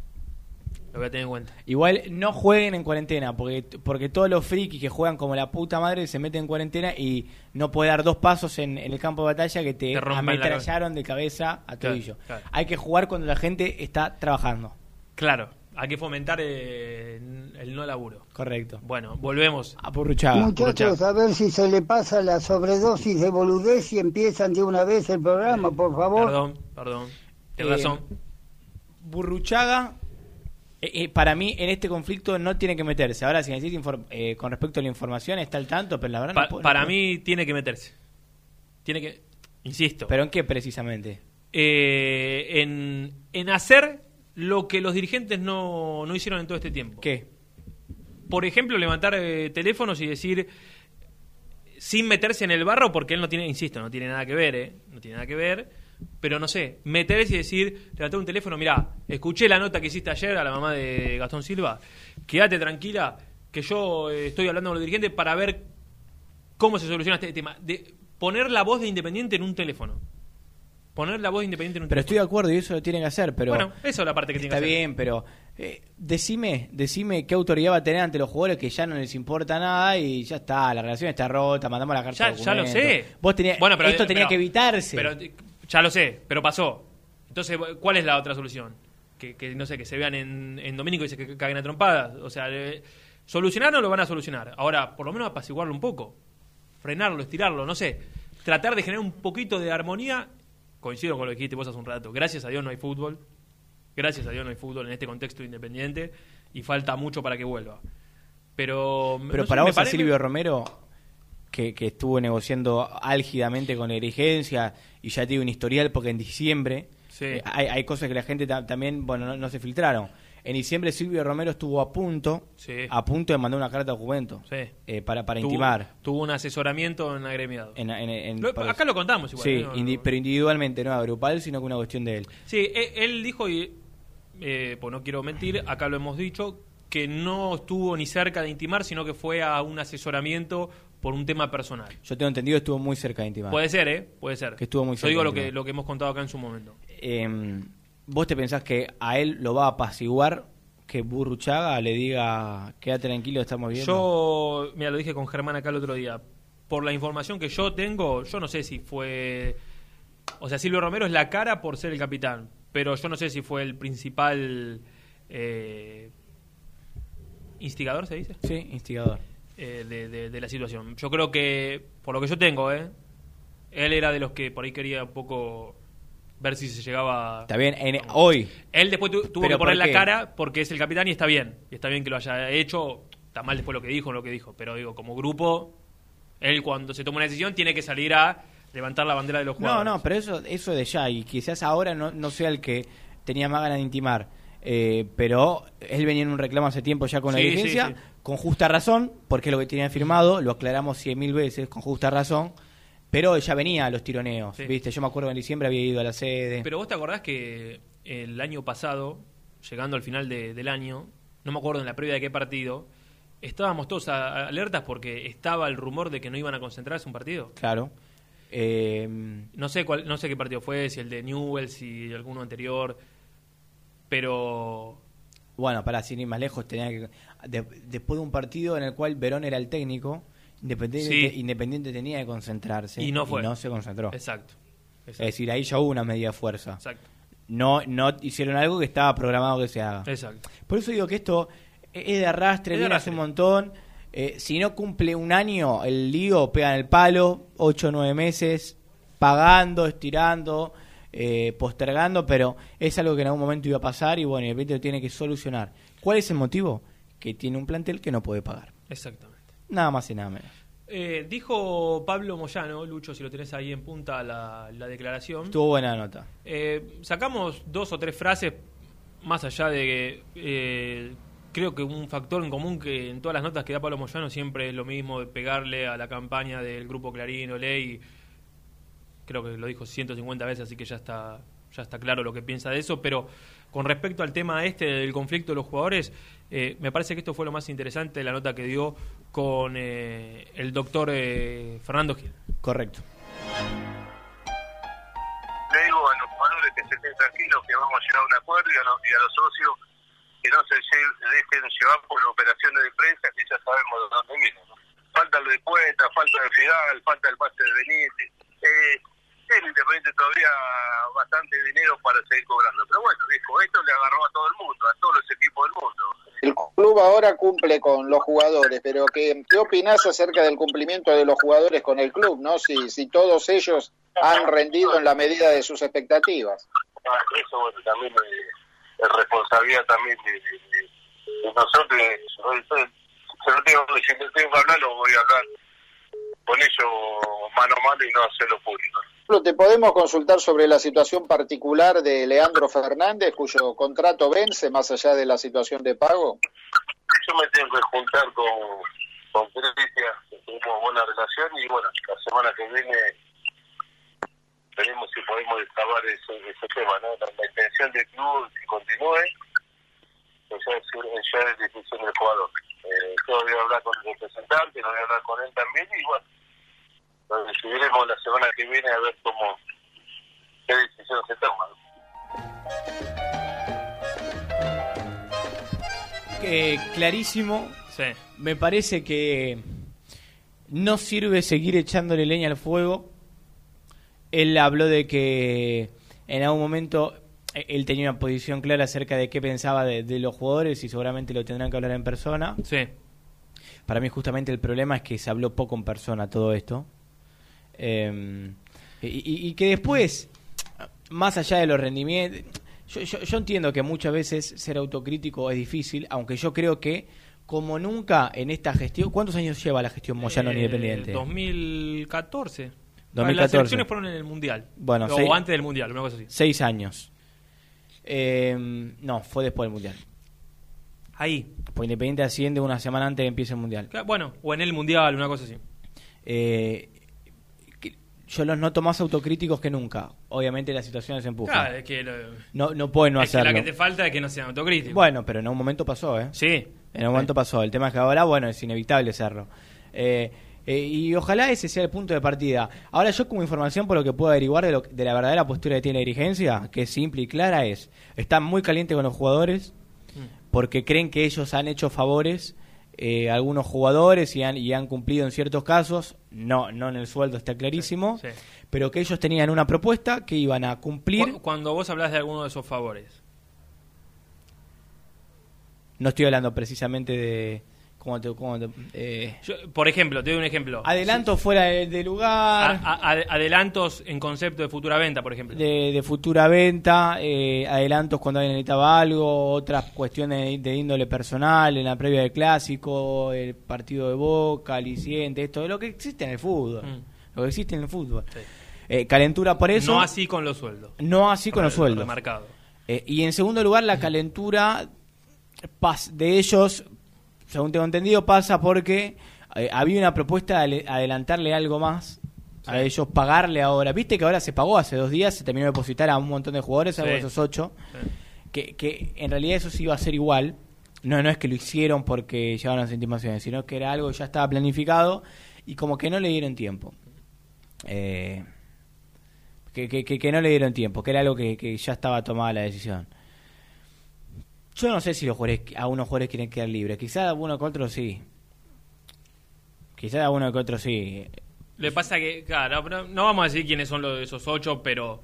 Lo voy a tener en cuenta. Igual no jueguen en cuarentena, porque, porque todos los frikis que juegan como la puta madre se meten en cuarentena y no puede dar dos pasos en, en el campo de batalla que te, ametrallaron de cabeza a Claro, tobillo. claro. Hay que jugar cuando la gente está trabajando. Claro, hay que fomentar eh, el no laburo. Correcto. Bueno, volvemos. A Purruchaga. Muchachos, a ver si se le pasa la sobredosis de boludez y empiezan de una vez el programa, por favor. Perdón, perdón. Tienes Eh, razón. Burruchaga, eh, eh, para mí en este conflicto no tiene que meterse. Ahora, si necesita infor- eh, con respecto a la información, está al tanto, pero la verdad no Pa- puedo- no para puedo. mí tiene que meterse. Tiene que. Insisto. ¿Pero en qué precisamente? eh, en, en hacer lo que los dirigentes no, no hicieron en todo este tiempo. ¿Qué? Por ejemplo, levantar eh, teléfonos y decir, sin meterse en el barro, porque él no tiene, insisto, no tiene nada que ver, ¿eh? No tiene nada que ver, pero no sé, meterse y decir, levantar un teléfono, mirá, escuché la nota que hiciste ayer a la mamá de Gastón Silva, quédate tranquila, que yo eh, estoy hablando con los dirigentes para ver cómo se soluciona este tema. De poner la voz de Independiente en un teléfono. Poner la voz de Independiente en un Pero estoy de acuerdo y eso lo tienen que hacer, pero... Bueno, eso es la parte que tiene Está que hacer. bien, pero eh, decime, decime qué autoridad va a tener ante los jugadores que ya no les importa nada y ya está, la relación está rota, mandamos la carta Ya, de ya lo sé. Vos tenías, Bueno, pero- esto tenía pero- que evitarse. Pero eh, ya lo sé, pero pasó. Entonces, ¿cuál es la otra solución? Que, que, no sé, que se vean en, en Domínico y se que caguen a trompadas. O sea, eh, solucionarlo lo van a solucionar. Ahora, por lo menos apaciguarlo un poco. Frenarlo, estirarlo, no sé. Tratar de generar un poquito de armonía coincido con lo que dijiste vos hace un rato. Gracias a Dios no hay fútbol. Gracias a Dios no hay fútbol en este contexto independiente y falta mucho para que vuelva. Pero, Pero no para vos, a Silvio Romero, que, que estuvo negociando álgidamente con la dirigencia y ya tiene un historial porque en diciembre Sí. eh, hay, hay cosas que la gente ta- también, bueno, no, no se filtraron. En diciembre Silvio Romero estuvo a punto, Sí. a punto de mandar una carta de documento Sí. eh, para, para tuvo, intimar. Tuvo un asesoramiento en agremiado. En, en- en- Lo- para- acá lo contamos igual. Sí, ¿no? indi- pero individualmente, no agrupal, sino que una cuestión de él. Sí, e- él dijo, y eh, pues no quiero mentir, acá lo hemos dicho, que no estuvo ni cerca de intimar, sino que fue a un asesoramiento por un tema personal. Yo tengo entendido estuvo muy cerca de intimar. Puede ser, ¿eh? Puede ser. Que estuvo muy Yo cerca digo de lo que, lo que hemos contado acá en su momento. Eh, ¿Vos te pensás que a él lo va a apaciguar que Burruchaga le diga, queda tranquilo, estamos bien? Yo, mira, lo dije con Germán acá el otro día. Por la información que yo tengo, yo no sé si fue. O sea, Silvio Romero es la cara por ser el capitán, pero yo no sé si fue el principal. eh, ¿Instigador se dice? Sí, instigador. Eh, de, de- de la situación. Yo creo que, por lo que yo tengo, ¿eh? Él era de los que por ahí quería un poco ver si se llegaba. Está bien, en- hoy. Él después tu- tuvo ¿Pero que poner la cara porque es el capitán y está bien. Y está bien que lo haya hecho. Está mal después lo que dijo, lo que dijo. Pero digo, como grupo, él cuando se toma una decisión tiene que salir a levantar la bandera de los No, jugadores. no, pero eso, eso de ya, y quizás ahora no, no sea el que tenía más ganas de intimar. Eh, pero él venía en un reclamo hace tiempo ya con la dirigencia, sí, sí. con justa razón, porque es lo que tenía firmado, lo aclaramos cien mil veces, con justa razón, pero ya venía a los tironeos, Sí. ¿viste? Yo me acuerdo que en diciembre había ido a la sede. Pero vos te acordás que el año pasado, llegando al final de- del año, no me acuerdo en la previa de qué partido, estábamos todos a- a- alertas porque estaba el rumor de que no iban a concentrarse un partido. Claro. Eh, No sé cuál, no sé qué partido fue, si el de Newell, si alguno anterior, pero Bueno, para sin ir más lejos, tenía que de- después de un partido en el cual Verón era el técnico, Independiente, Sí. Independiente tenía que concentrarse Y no fue. se concentró. Exacto. Es decir, ahí ya hubo una medida de fuerza. Exacto. No, no hicieron algo que estaba programado que se haga. Exacto. Por eso digo que esto es de arrastre, Es de hace un montón. Eh, si no cumple un año, el lío pega en el palo, ocho o nueve meses, pagando, estirando, eh, postergando, pero es algo que en algún momento iba a pasar y bueno, y de repente lo tiene que solucionar. ¿Cuál es el motivo? Que tiene un plantel que no puede pagar. Exactamente. Nada más y nada menos. Eh, dijo Pablo Moyano, Lucho, si lo tenés ahí en punta la, la declaración. Estuvo buena nota. Eh, sacamos dos o tres frases más allá de que eh, creo que un factor en común que en todas las notas que da Pablo Moyano siempre es lo mismo de pegarle a la campaña del grupo Clarín o Ley. Creo que lo dijo 150 veces, así que ya está ya está claro lo que piensa de eso, pero con respecto al tema este del conflicto de los jugadores, eh, me parece que esto fue lo más interesante de la nota que dio con eh, el doctor eh, Fernando Gil. Correcto. Le digo a los jugadores que se estén tranquilos, que vamos a llegar a un acuerdo y a los, y a los socios que no se dejen llevar por operaciones de prensa que ya sabemos de dónde vienen. ¿no? Falta el de Cuesta, falta el Fidal, falta el pase de Benítez. Eh, tiene Independiente todavía bastante dinero para seguir cobrando. Pero bueno, dijo, esto le agarró a todo el mundo, a todos los equipos del mundo. El club ahora cumple con los jugadores, pero ¿qué, qué opinás acerca del cumplimiento de los jugadores con el club? no Si, si todos ellos han rendido en la medida de sus expectativas. Ah, eso bueno también es responsabilidad también de, de- nosotros se lo tengo, si lo tengo que hablar lo voy a hablar con ellos mano a mano y no hacerlo público ¿Te podemos consultar sobre la situación particular de Leandro Fernández, cuyo contrato vence más allá de la situación de pago? yo me tengo que juntar con con Cristian que tuvimos buena relación y bueno la semana que viene veremos si podemos destrabar ese, ese tema ¿no? la, intención del club que continúe pues ya es, ya es decisión del jugador eh, yo voy a hablar con el representante voy a hablar con él también y bueno lo decidiremos la semana que viene a ver cómo qué decisión se toma. Eh, clarísimo. Sí. Me parece que no sirve seguir echándole leña al fuego. Él habló de que en algún momento eh, él tenía una posición clara acerca de qué pensaba de, de los jugadores y seguramente lo tendrán que hablar en persona. Sí. Para mí justamente el problema es que se habló poco en persona todo esto. Eh, y, y- y que después, más allá de los rendimientos, yo, yo, yo entiendo que muchas veces ser autocrítico es difícil, aunque yo creo que como nunca en esta gestión, ¿cuántos años lleva la gestión Moyano Eh, Independiente? 2014. 2014. Las elecciones fueron en el Mundial. Bueno, o seis- antes del Mundial, una cosa así. Seis años. Eh, no, fue después del Mundial. Ahí. Pues Independiente asciende una semana antes de que empiece el Mundial. Claro, Bueno, o en el Mundial, una cosa así. Eh, yo los noto más autocríticos que nunca. Obviamente la situación se empuja. Claro, es que, lo- No, no pueden no es que hacerlo. la que te falta es que no sean autocríticos. Bueno, pero en un momento pasó, ¿eh? Sí. En un momento pasó. El tema es que ahora, bueno, es inevitable serlo. Eh, eh, y ojalá ese sea el punto de partida. Ahora yo como información por lo que puedo averiguar de, lo- de la verdadera postura que tiene la dirigencia, que es simple y clara, es, están muy calientes con los jugadores porque creen que ellos han hecho favores eh, algunos jugadores y han, y han cumplido en ciertos casos, no, no en el sueldo está clarísimo, Sí. pero que ellos tenían una propuesta que iban a cumplir. Cu- Cuando vos hablas de alguno de esos favores. No estoy hablando precisamente de... ¿Cómo te, cómo te- eh, Yo, por ejemplo, te doy un ejemplo. adelanto fuera de, de lugar. A- a- ade- adelantos en concepto de futura venta, por ejemplo. de, de futura venta, eh, adelantos cuando alguien necesitaba algo, otras cuestiones de, de índole personal, en la previa del clásico, el partido de Boca, aliciente, esto, de lo que existe en el fútbol. Mm. Lo que existe en el fútbol. Eh, calentura por eso. No así con los sueldos. No así con los sueldos. Remarcado. Y en segundo lugar, la calentura de ellos, según tengo entendido, pasa porque eh, había una propuesta de adelantarle algo más a ellos, pagarle ahora. Viste que ahora se pagó hace dos días, se terminó de depositar a un montón de jugadores, algo de Sí. esos ocho, que, que en realidad eso sí iba a ser igual. No, no es que lo hicieron porque llegaron las intimaciones, sino que era algo que ya estaba planificado y como que no le dieron tiempo. Eh, que, que, que- que no le dieron tiempo, que era algo que, que ya estaba tomada la decisión. Yo no sé si los jugadores, a unos jugadores quieren quedar libres. Quizás a uno que otro sí. Quizás a uno que otro sí. Le pasa que, claro, no, no vamos a decir quiénes son los de esos ocho, pero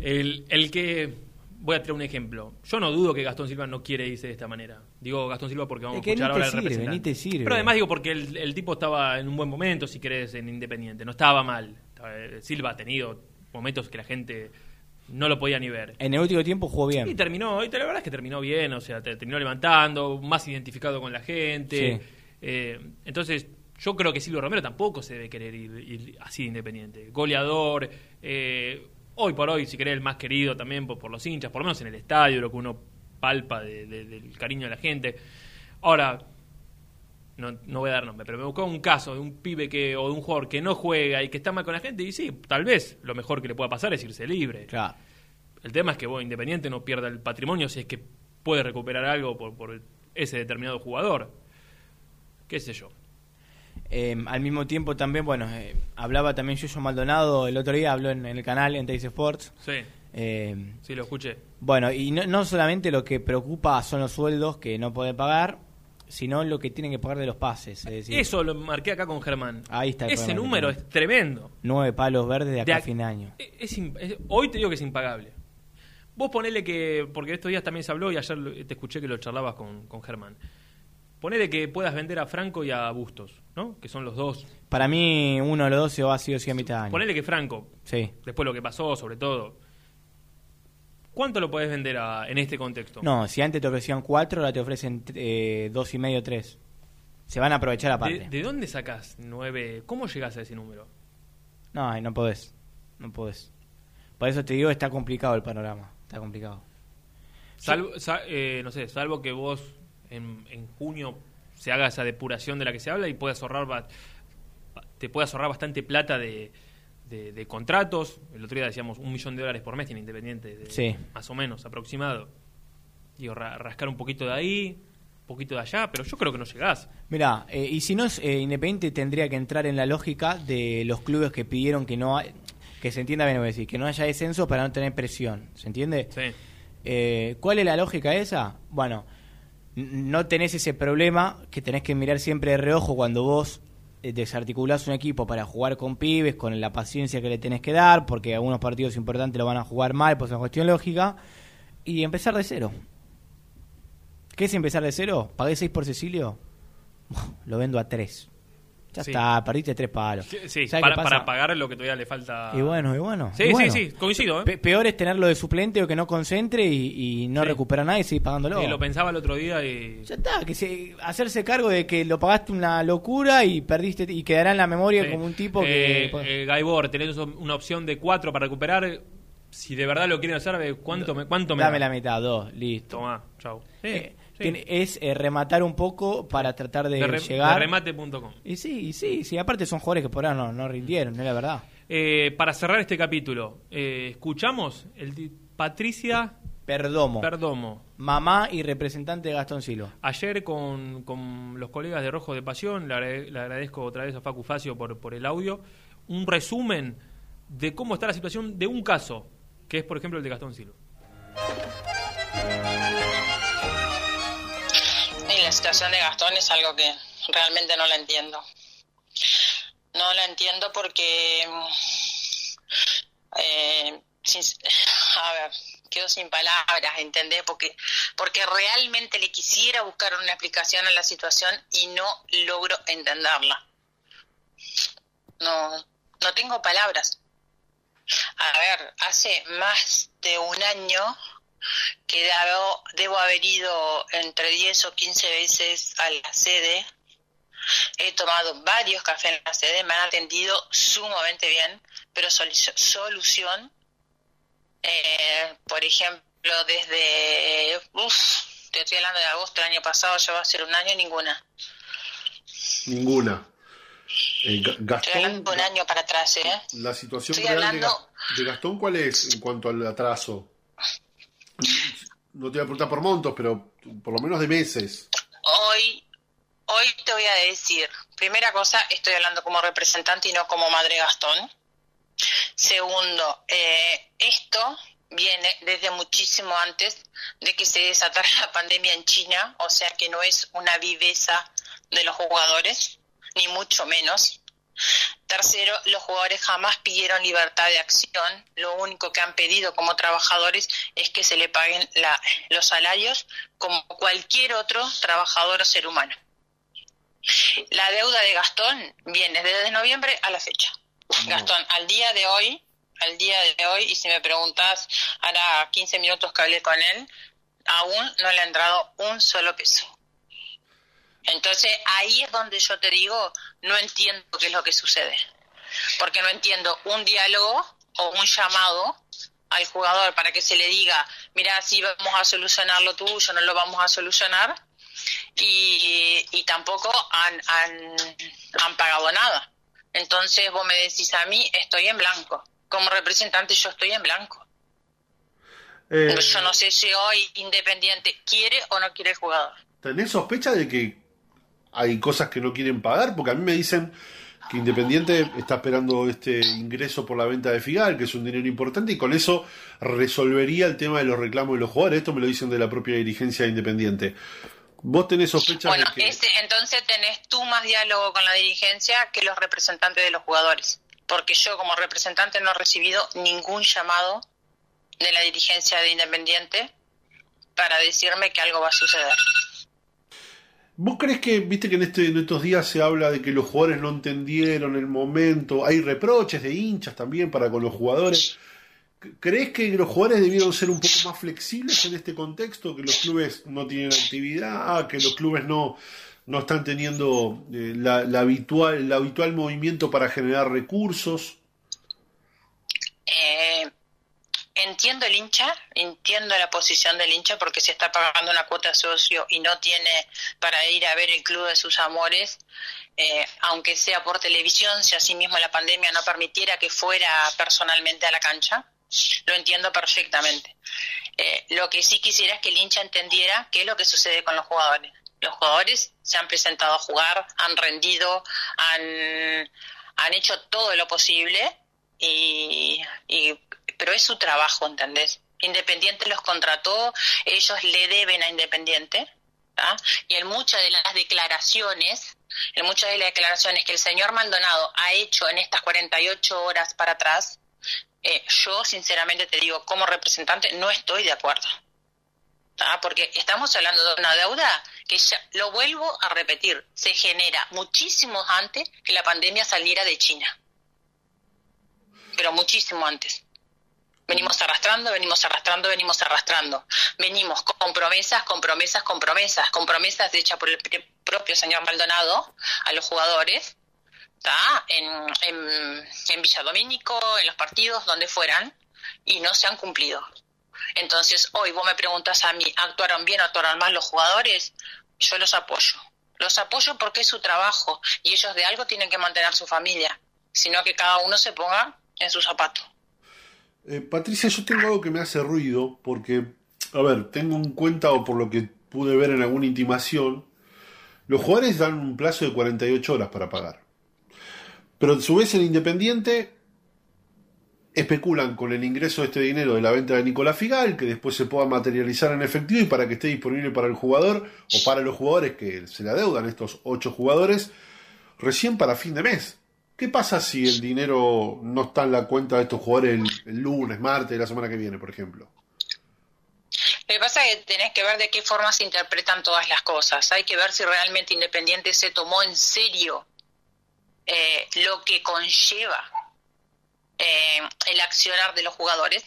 el, el que. Voy a traer un ejemplo. Yo no dudo que Gastón Silva no quiere irse de esta manera. Digo Gastón Silva porque vamos Es a que escuchar ni te ahora sirve, representante. ni te sirve. Pero además digo porque el, el tipo estaba en un buen momento, si querés, en Independiente. No estaba mal. Eh, Silva ha tenido momentos que la gente no lo podía ni ver. En el último tiempo jugó bien. Y terminó, y la verdad es que terminó bien, o sea, te- terminó levantando, más identificado con la gente. Sí. Eh, entonces, yo creo que Silvio Romero tampoco se debe querer ir, ir así de independiente. Goleador, eh, hoy por hoy, si querés, el más querido también por, por los hinchas, por lo menos en el estadio, lo que uno palpa de- de- del cariño de la gente. Ahora, no, no voy a dar nombre, pero me buscó un caso de un pibe que o de un jugador que no juega y que está mal con la gente, y sí, tal vez lo mejor que le pueda pasar es irse libre. Claro. El tema es que vos, Independiente no pierda el patrimonio si es que puede recuperar algo por, por ese determinado jugador. ¿Qué sé yo? Eh, al mismo tiempo también, bueno, eh, hablaba también Yuyo Maldonado el otro día, habló en, en el canal, en Teis Sports. Sí, Eh, sí, lo escuché. Bueno, y no, no solamente lo que preocupa son los sueldos que no puede pagar, sino lo que tienen que pagar de los pases. Es decir, Eso lo marqué acá con Germán. Ahí está el Ese número es tremendo. nueve palos verdes de acá De a fin de año. Es im- es- hoy te digo que es impagable. Vos ponele que, porque estos días también se habló y ayer te escuché que lo charlabas con, con Germán. Ponele que puedas vender a Franco y a Bustos, ¿no? Que son los dos. Para mí, uno de los dos se va así o sí a mitad de año. Ponele que Franco, Sí. después lo que pasó, sobre todo. ¿Cuánto lo podés vender a- en este contexto? No, si antes te ofrecían cuatro, ahora te ofrecen eh, dos y medio, tres. Se van a aprovechar aparte. ¿De, de dónde sacás nueve? ¿Cómo llegás a ese número? No, no podés. No podés. Por eso te digo, está complicado el panorama. Está complicado. Salvo, sa- eh, no sé, salvo que vos en, en junio se haga esa depuración de la que se habla y puedas ahorrar, te puedas ahorrar bastante plata de, de- de contratos. El otro día decíamos un millón de dólares por mes tiene Independiente, de- Sí. más o menos, aproximado. Digo, ra- rascar un poquito de ahí, un poquito de allá, pero yo creo que no llegás. Mira, eh, y si no es eh, Independiente tendría que entrar en la lógica de los clubes que pidieron que no hay- que se entienda bien lo que decir, que no haya descenso para no tener presión, ¿se entiende? Sí. Eh, ¿Cuál es la lógica esa? Bueno, no tenés ese problema que tenés que mirar siempre de reojo cuando vos desarticulás un equipo para jugar con pibes, con la paciencia que le tenés que dar, porque algunos partidos importantes lo van a jugar mal, pues es una cuestión lógica, y empezar de cero. ¿Qué es empezar de cero? ¿Pagué 6 por Cecilio? Lo vendo a 3. Ya Sí. está, perdiste tres palos. Sí, sí, ¿Sabes para, pagar lo que todavía le falta. Y bueno, y bueno. Sí, y sí, bueno. sí, coincido. ¿eh? Pe- peor es tenerlo de suplente o que no concentre y, y no Sí. recupera nada y seguir pagándolo. Sí, lo pensaba el otro día y. Ya está, que se, hacerse cargo de que lo pagaste una locura y perdiste y quedará en la memoria Sí. como un tipo que... Eh, eh, Gaibor, tenés una opción de cuatro para recuperar. Si de verdad lo quieren hacer, eh, ¿cuánto me, cuánto me dame da? la mitad, dos, listo. Tomá, chau. Sí, Eh, sí. Tiene- es eh, rematar un poco para tratar de, De re- llegar. remate.com. Y sí, y sí, sí, aparte son jugadores que por ahora no, no rindieron, es la verdad. Eh, para cerrar este capítulo, eh, escuchamos el Patricia Perdomo, Perdomo. mamá y representante de Gastón Silva. Ayer con, con los colegas de Rojo de Pasión, le, agrade- le agradezco otra vez a Facu Facio por, por el audio, un resumen de cómo está la situación de un caso, que es por ejemplo el de Gastón Silva. La situación de Gastón es algo que realmente no la entiendo. No la entiendo porque, mm, eh, sin- a ver, quedo sin palabras, ¿entendés? Porque, porque realmente le quisiera buscar una explicación a la situación y no logro entenderla. No, no tengo palabras. A ver, hace más de un año que debo, debo haber ido entre 10 o 15 veces a la sede. He tomado varios cafés en la sede, me han atendido sumamente bien, pero solu- solución, eh, por ejemplo, desde, uff, te estoy hablando de agosto del año pasado, ya va a ser un año, ninguna. Ninguna. Eh, Gastón, un año para atrás, ¿eh? la situación real hablando- de Gastón, ¿cuál es en cuanto al atraso? No te voy a preguntar por montos, pero por lo menos de meses. Hoy, hoy te voy a decir, primera cosa, estoy hablando como representante y no como madre Gastón. Segundo, eh, esto viene desde muchísimo antes de que se desatara la pandemia en China, o sea que no es una viveza de los jugadores, ni mucho menos. Tercero, los jugadores jamás pidieron libertad de acción. Lo único que han pedido como trabajadores es que se le paguen la- los salarios como cualquier otro trabajador o ser humano. La deuda de Gastón viene desde noviembre a la fecha. Gastón, al día de hoy, al día de hoy, y si me preguntas, hará 15 minutos que hablé con él, aún no le ha entrado un solo peso. Entonces ahí es donde yo te digo, no entiendo qué es lo que sucede. Porque no entiendo un diálogo o un llamado al jugador para que se le diga, mira, si vamos a solucionar lo tuyo, no lo vamos a solucionar. Y, y tampoco han, han, han pagado nada. Entonces vos me decís a mí, estoy en blanco. Como representante yo estoy en blanco. Eh, Yo no sé si hoy Independiente quiere o no quiere el jugador. ¿Tenés sospecha de que hay cosas que no quieren pagar? Porque a mí me dicen que Independiente está esperando este ingreso por la venta de Figal, que es un dinero importante, y con eso resolvería el tema de los reclamos de los jugadores. Esto me lo dicen de la propia dirigencia de Independiente. ¿Vos tenés sospechas Bueno, de que... ese, entonces tenés tú más diálogo con la dirigencia que los representantes de los jugadores. Porque yo como representante no he recibido ningún llamado de la dirigencia de Independiente para decirme que algo va a suceder. ¿Vos crees que, viste que en, este, en estos días se habla de que los jugadores no entendieron el momento? Hay reproches de hinchas también para con los jugadores. ¿Crees que los jugadores debieron ser un poco más flexibles en este contexto? Que los clubes no tienen actividad, que los clubes no, no están teniendo eh, la, la habitual, el habitual movimiento para generar recursos. Eh, entiendo el hincha, entiendo la posición del hincha porque se está pagando una cuota socio y no tiene para ir a ver el club de sus amores, eh, aunque sea por televisión, si así mismo la pandemia no permitiera que fuera personalmente a la cancha, lo entiendo perfectamente. Eh, lo que sí quisiera es que el hincha entendiera qué es lo que sucede con los jugadores. Los jugadores se han presentado a jugar, han rendido, han, han hecho todo lo posible y- pero es su trabajo, ¿entendés? Independiente los contrató, ellos le deben a Independiente, y en muchas de las declaraciones, en muchas de las declaraciones que el señor Maldonado ha hecho en estas 48 horas para atrás, eh, yo sinceramente te digo, como representante, no estoy de acuerdo. ¿tá? Porque estamos hablando de una deuda que ya, lo vuelvo a repetir, se genera muchísimo antes que la pandemia saliera de China. Pero muchísimo antes. Venimos arrastrando, venimos arrastrando, venimos arrastrando. Venimos con promesas, con promesas, con promesas, con hechas por el propio señor Maldonado a los jugadores, ¿tá? En, en, en Villa Domínico, en los partidos, donde fueran, y no se han cumplido. Entonces, hoy vos me preguntas a mí, ¿actuaron bien o actuaron mal los jugadores? Yo los apoyo. Los apoyo porque es su trabajo y ellos de algo tienen que mantener su familia, sino que cada uno se ponga en su zapato. Eh, Patricia, yo tengo algo que me hace ruido porque, a ver, tengo en cuenta o por lo que pude ver en alguna intimación, los jugadores dan un plazo de 48 horas para pagar. Pero a su vez en Independiente especulan con el ingreso de este dinero de la venta de Nicolás Figal, que después se pueda materializar en efectivo y para que esté disponible para el jugador o para los jugadores que se le adeudan, estos ocho jugadores, recién para fin de mes. ¿Qué pasa si el dinero no está en la cuenta de estos jugadores el, lunes, martes la semana que viene, por ejemplo? Lo que pasa es que tenés que ver de qué forma se interpretan todas las cosas. Hay que ver si realmente Independiente se tomó en serio eh, lo que conlleva eh, el accionar de los jugadores.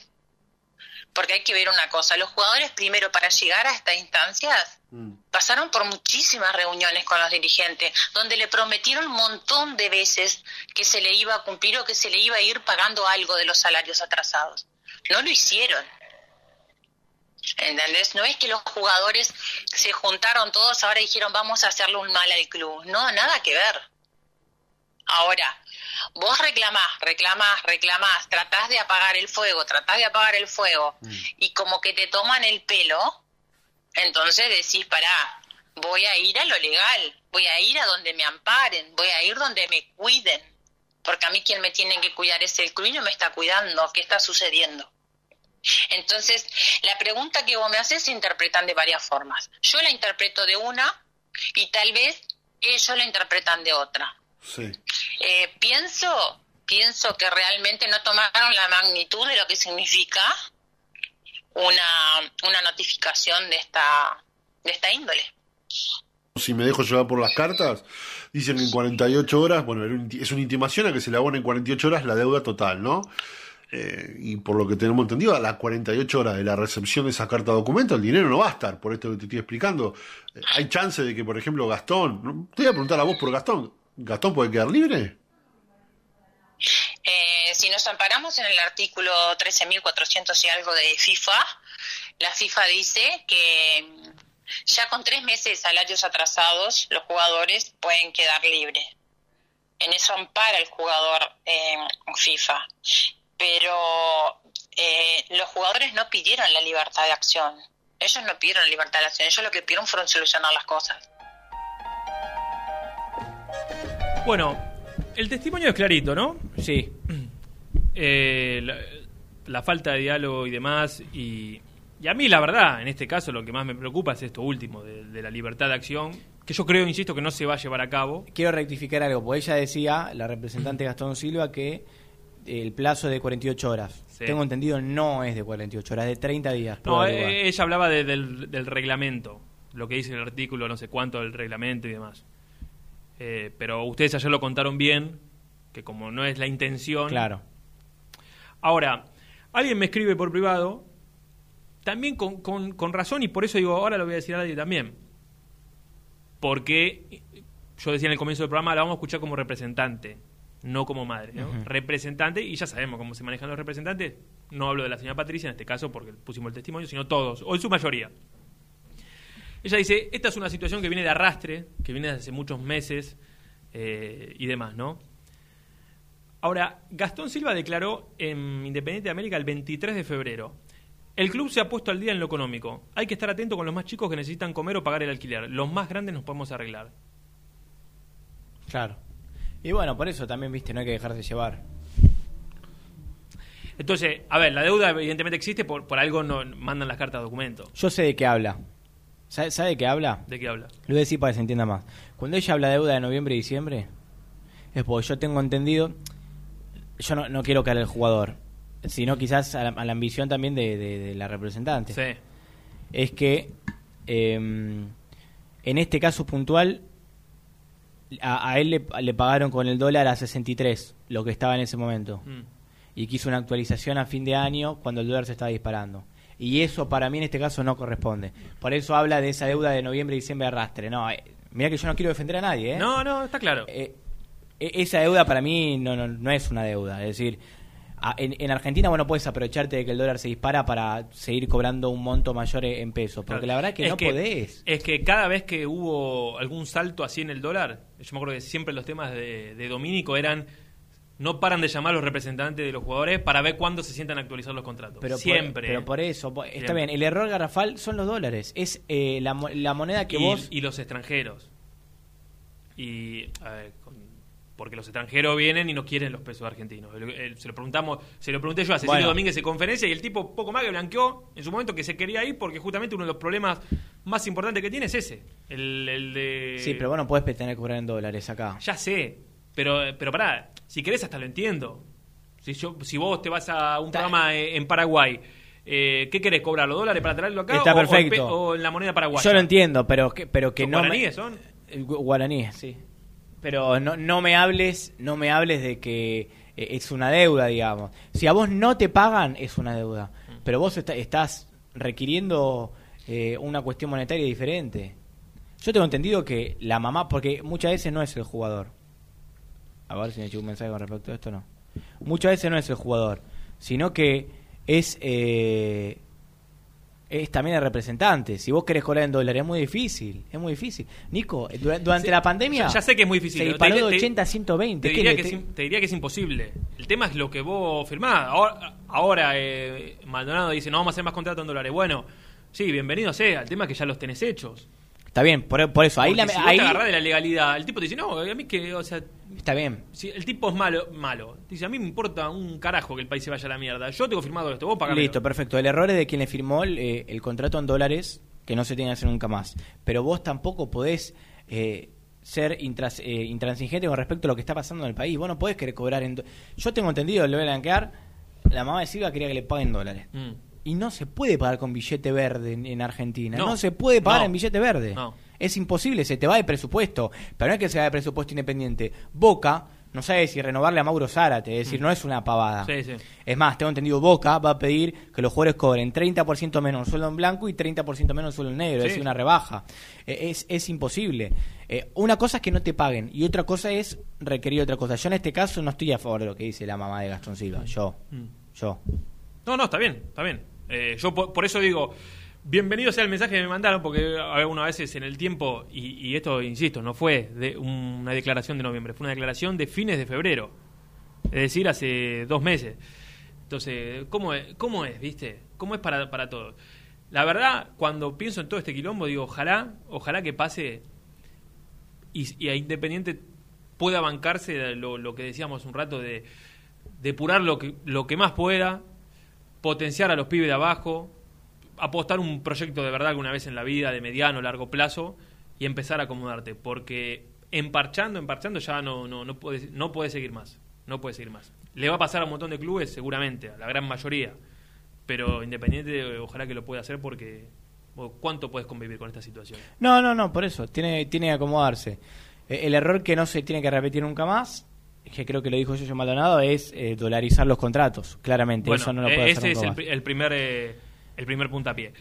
Porque hay que ver una cosa, los jugadores primero para llegar a estas instancias pasaron por muchísimas reuniones con los dirigentes, donde le prometieron un montón de veces que se le iba a cumplir o que se le iba a ir pagando algo de los salarios atrasados. No lo hicieron. ¿Entendés? No es que los jugadores se juntaron todos ahora y dijeron vamos a hacerle un mal al club. No, nada que ver. Ahora, vos reclamás, reclamás, reclamás, tratás de apagar el fuego, tratás de apagar el fuego y como que te toman el pelo, entonces decís, pará, voy a ir a lo legal, voy a ir a donde me amparen, voy a ir donde me cuiden, porque a mí quien me tiene que cuidar es el club y no me está cuidando, ¿qué está sucediendo? Entonces, la pregunta que vos me haces se interpretan de varias formas. Yo la interpreto de una y tal vez ellos la interpretan de otra. Sí. Eh, pienso, pienso que realmente no tomaron la magnitud de lo que significa una, una notificación de esta, de esta índole. Si me dejo llevar por las cartas, dicen en 48 horas, bueno, es una intimación a que se le abone en 48 horas la deuda total, ¿no? Eh, y por lo que tenemos entendido, a las 48 horas de la recepción de esa carta documento, el dinero no va a estar, por esto que te estoy explicando. Eh, hay chance de que, por ejemplo, Gastón, te voy a preguntar a vos por Gastón, ¿Gastón puede quedar libre? Eh, si nos amparamos en el artículo 13.400 y algo de FIFA, la FIFA dice que mm, ya con tres meses de salarios atrasados los jugadores pueden quedar libres. En eso ampara el jugador eh, FIFA. Pero eh, los jugadores no pidieron la libertad de acción. Ellos no pidieron libertad de acción. Ellos lo que pidieron fueron solucionar las cosas. Bueno, el testimonio es clarito, ¿no? Sí. Eh, la, la falta de diálogo y demás. Y, y a mí, la verdad, en este caso, lo que más me preocupa es esto último, de, de la libertad de acción, que yo creo, insisto, que no se va a llevar a cabo. Quiero rectificar algo, porque ella decía, la representante Gastón Silva, que el plazo de 48 horas. Sí. Tengo entendido, no es de 48 horas, de 30 días. No, eh, ella hablaba de- del, del reglamento, lo que dice el artículo, no sé cuánto del reglamento y demás. Eh, pero ustedes ayer lo contaron bien, que como no es la intención. Claro. Ahora, alguien me escribe por privado, también con, con- con razón, y por eso digo, ahora lo voy a decir a nadie también. Porque yo decía en el comienzo del programa, la vamos a escuchar como representante, no como madre. Representante, y ya sabemos cómo se manejan los representantes. No hablo de la señora Patricia en este caso, porque pusimos el testimonio, sino todos, o en su mayoría. Ella dice, esta es una situación que viene de arrastre, que viene desde hace muchos meses eh, y demás, ¿no? Ahora, Gastón Silva declaró en Independiente de América el 23 de febrero. El club se ha puesto al día en lo económico. Hay que estar atento con los más chicos que necesitan comer o pagar el alquiler. Los más grandes nos podemos arreglar. Claro. Y bueno, por eso también, viste, no hay que dejarse llevar. Entonces, a ver, la deuda evidentemente existe, por, por algo no mandan las cartas de documento. Yo sé de qué habla. ¿Sabe, sabe de qué habla? ¿De qué habla? Lo voy a decir para que se entienda más. Cuando ella habla de deuda de noviembre y diciembre, es porque yo tengo entendido, yo no, no quiero caer al jugador, sino quizás a la, a la ambición también de, de- de la representante. Sí. Es que eh, En este caso puntual, a, a él le, le pagaron con el dólar a 63, lo que estaba en ese momento. Mm. Y quiso una actualización a fin de año cuando el dólar se estaba disparando. Y eso para mí en este caso no corresponde. Por eso habla de esa deuda de noviembre y diciembre arrastre. No, eh, mira que yo no quiero defender a nadie. ¿eh? No, no, está claro. Eh, e- esa deuda para mí no, no, no es una deuda. Es decir, a- en, en Argentina bueno puedes aprovecharte de que el dólar se dispara para seguir cobrando un monto mayor en pesos. Porque Claro. la verdad es que no podés. Es que cada vez que hubo algún salto así en el dólar, yo me acuerdo que siempre los temas de, de Domínico eran no paran de llamar a los representantes de los jugadores para ver cuándo se sientan a actualizar los contratos. Pero por- siempre. pero por eso, está Siempre. bien, el error garrafal son los dólares. Es eh, la, la moneda que y, vos... y los extranjeros. Y a ver, con- porque los extranjeros vienen y no quieren los pesos argentinos. Se lo preguntamos, se lo pregunté yo a Cecilio Bueno. Domínguez en conferencia y el tipo poco más que blanqueó en su momento que se quería ir porque justamente uno de los problemas más importantes que tiene es ese, el, el de Sí, pero vos no podés pretender cobrar en dólares acá. ya sé, pero pero pará, si querés hasta lo entiendo. Si yo si vos te vas a un programa eh, en Paraguay eh, ¿Qué querés cobrar? ¿Los dólares para traerlo acá? Está o- o el perfecto. pe- O, en la moneda paraguaya? Yo lo entiendo, pero que, pero que ¿Son no... me- guaraníes son? El gu- guaraníes, sí. Pero no, no me hables, no me hables de que eh, es una deuda, digamos. Si a vos no te pagan, es una deuda. Mm. Pero vos está- estás requiriendo eh, una cuestión monetaria diferente. Yo tengo entendido que la mamá, porque muchas veces no es el jugador. A ver si me llegó un mensaje con respecto a esto, no. Muchas veces no es el jugador, sino que es eh, es también el representante. Si vos querés cobrar en dólares, es muy difícil. Es muy difícil. Nico, dura- durante Sí, la pandemia. Ya, ya sé que es muy difícil. Se Te disparó de te- 80 a 120. Te ¿Qué diría, que te diría que es imposible. El tema es lo que vos firmás. Ahora, ahora eh, Maldonado dice, no vamos a hacer más contratos en dólares. Bueno, sí, bienvenido sea. El tema es que ya los tenés hechos. Está bien, por, por eso. Ahí, la, si vos ahí te agarrás de la legalidad, el tipo te dice, no, a mí que, o sea... Está bien. Si el tipo es malo, malo. Dice, a mí me importa un carajo que el país se vaya a la mierda. Yo tengo firmado esto, vos pagame. Listo, perfecto. El error es de quien le firmó el, eh, el contrato en dólares que no se tiene que hacer nunca más. Pero vos tampoco podés eh, ser intras- eh, intransigente con respecto a lo que está pasando en el país. Vos no podés querer cobrar en... Yo tengo entendido, le voy a blanquear, la mamá de Silva quería que le paguen dólares. Mm. Y no se puede pagar con billete verde en, en Argentina. No, No. se puede pagar No. en billete verde. No. Es imposible, se te va de presupuesto. Pero no es que se va de presupuesto independiente. Boca no sabe si renovarle a Mauro Zárate, es decir, Mm. no es una pavada. Sí, sí. Es más, tengo entendido, Boca va a pedir que los jugadores cobren 30% menos sueldo en blanco y 30% menos sueldo en negro, Sí. es decir, una rebaja. Eh, es, es imposible. Eh, una cosa es que no te paguen y otra cosa es requerir otra cosa. Yo en este caso no estoy a favor de lo que dice la mamá de Gastón Silva. Yo, Mm. yo. No, no, está bien, está bien. Eh, yo por, por eso digo, bienvenido sea el mensaje que me mandaron, porque algunas veces en el tiempo, y, y esto, insisto, no fue de una declaración de noviembre, fue una declaración de fines de febrero, es decir, hace dos meses. Entonces, ¿cómo es, cómo es viste? ¿Cómo es para, para todos? La verdad, cuando pienso en todo este quilombo, digo, ojalá, ojalá que pase y, a Independiente pueda bancarse lo, lo que decíamos un rato de depurar lo que, lo que más pueda, potenciar a los pibes de abajo, apostar un proyecto de verdad alguna vez en la vida, de mediano, largo plazo, y empezar a acomodarte, porque emparchando, emparchando ya no, no, no, puede, no puede seguir más, no puede seguir más. Le va a pasar a un montón de clubes, seguramente, a la gran mayoría, pero Independiente ojalá que lo pueda hacer porque ¿cuánto puedes convivir con esta situación? No, no, no, por eso, tiene, tiene que acomodarse. Eh, el error que no se tiene que repetir nunca más, que creo que lo dijo Yoyo Maldonado, es eh, dolarizar los contratos, claramente. Bueno, eso no lo eh, puede ese hacer es el, primer eh, el primer puntapié.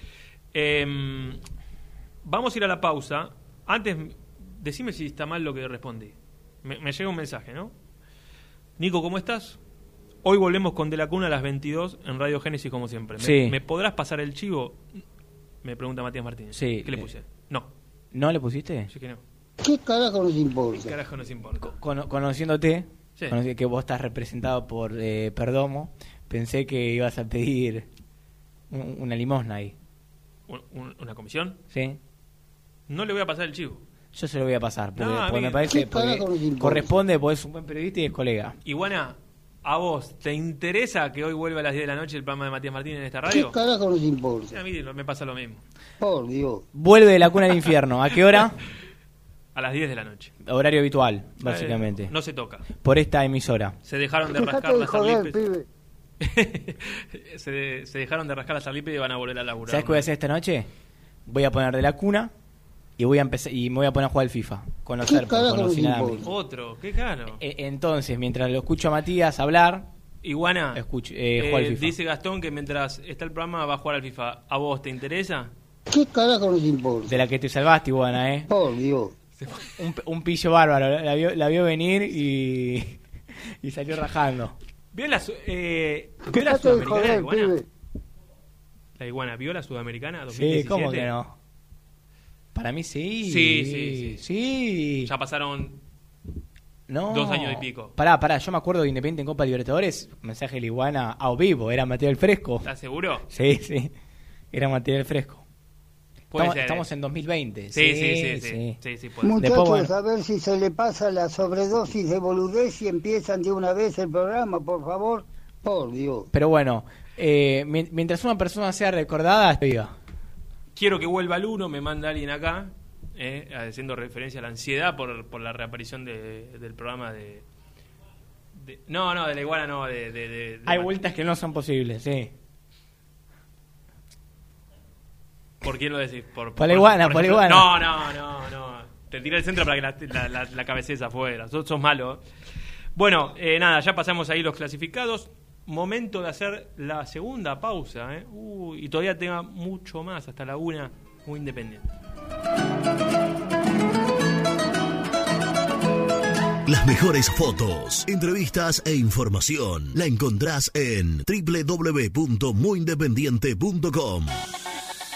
Em, vamos a ir a la pausa. Antes, decime si está mal lo que respondí. Me, me llega un mensaje, ¿no? Nico, ¿cómo estás? Hoy volvemos con De la Cuna a las 22 en Radio Génesis, como siempre. ¿Me, Sí. ¿me podrás pasar el chivo? Me pregunta Matías Martínez. Sí, ¿Qué le puse? No. ¿No le pusiste? Sí que no. ¿Qué carajo nos ¿Qué importa? carajo nos importa? Cono- conociéndote, Sí. conocí que vos estás representado por eh, Perdomo, pensé que ibas a pedir un- una limosna ahí. Un- un- ¿Una comisión? ¿Sí? No le voy a pasar el chivo. Yo se lo voy a pasar, porque, No, porque me parece ¿Qué importa? corresponde, porque es un buen periodista y es colega. Iguana, ¿a vos te interesa que hoy vuelva a las 10 de la noche el programa de Matías Martínez en esta ¿Qué radio? carajo nos Sí, importa? a mí me pasa lo mismo. Por Dios. Vuelve de la cuna al infierno. ¿A qué hora? A las 10 de la noche. Horario habitual, básicamente. Eh, no se toca. Por esta emisora. Se dejaron de rascar las arlipes. se, se dejaron de rascar las arlipes y van a volver a laburar. ¿Sabes qué voy a hacer esta noche? Voy a poner de la cuna y voy a empezar y me voy a poner a jugar al FIFA. Conocer, por carajo conocer nos a importa? Otro, qué caro. E- Entonces, mientras lo escucho a Matías hablar, Iguana, escucho, eh, eh, al FIFA. dice Gastón que mientras está el programa va a jugar al FIFA. ¿A vos te interesa? ¿Qué carajo nos importa? De la que te salvaste, Iguana, ¿eh? Por Dios. Un, un pillo bárbaro. La vio, la vio venir y, y salió rajando. ¿Vio la, eh, ¿vio la de sudamericana joder, iguana? pibe. La iguana, ¿vio la sudamericana Sí, 2017? ¿cómo que no? Para mí sí. Sí, sí, sí. Sí. Ya pasaron No. dos años y pico. Pará, pará, yo me acuerdo de Independiente en Copa Libertadores, mensaje de la iguana a vivo, era material fresco. ¿Estás seguro? Sí, sí. Era material fresco. Estamos, ser, estamos eh. en 2020. Sí, sí, sí, sí. Sí, sí, puede ser. Muchachos, Después, bueno. a ver si se le pasa la sobredosis de boludez y empiezan de una vez el programa, por favor. Por Dios. Pero bueno, eh, mien- mientras una persona sea recordada, viva. Quiero que vuelva el uno, me manda alguien acá, eh, haciendo referencia a la ansiedad por, por la reaparición de- del programa de, de- No, no, de la iguana no, de... de- de- de- Hay vueltas que no son posibles, sí. ¿Por quién lo decís? Por, Por la iguana, por iguana. No, no, no, no. Te tiré el centro para que la, la, la, la cabeceza afuera. Sos, sos malo. Bueno, eh, nada, ya pasamos ahí los clasificados. Momento de hacer la segunda pausa. ¿eh? Uy, y todavía tenga mucho más, hasta la una, muy independiente. Las mejores fotos, entrevistas e información la encontrás en www.muyindependiente.com.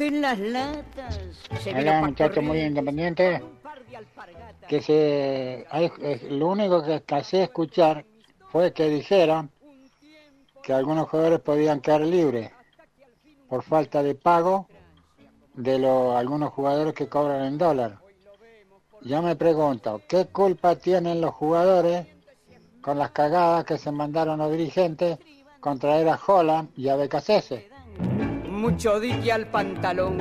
de las latas. Se Hola, vino pa' muchacho muy independiente. Que se, lo único que a escuchar fue que dijeron que algunos jugadores podían quedar libres por falta de pago de los algunos jugadores que cobran en dólar. Yo me pregunto, ¿qué culpa tienen los jugadores con las cagadas que se mandaron los dirigentes con traer a Holland y a Becasese? Mucho dique al pantalón.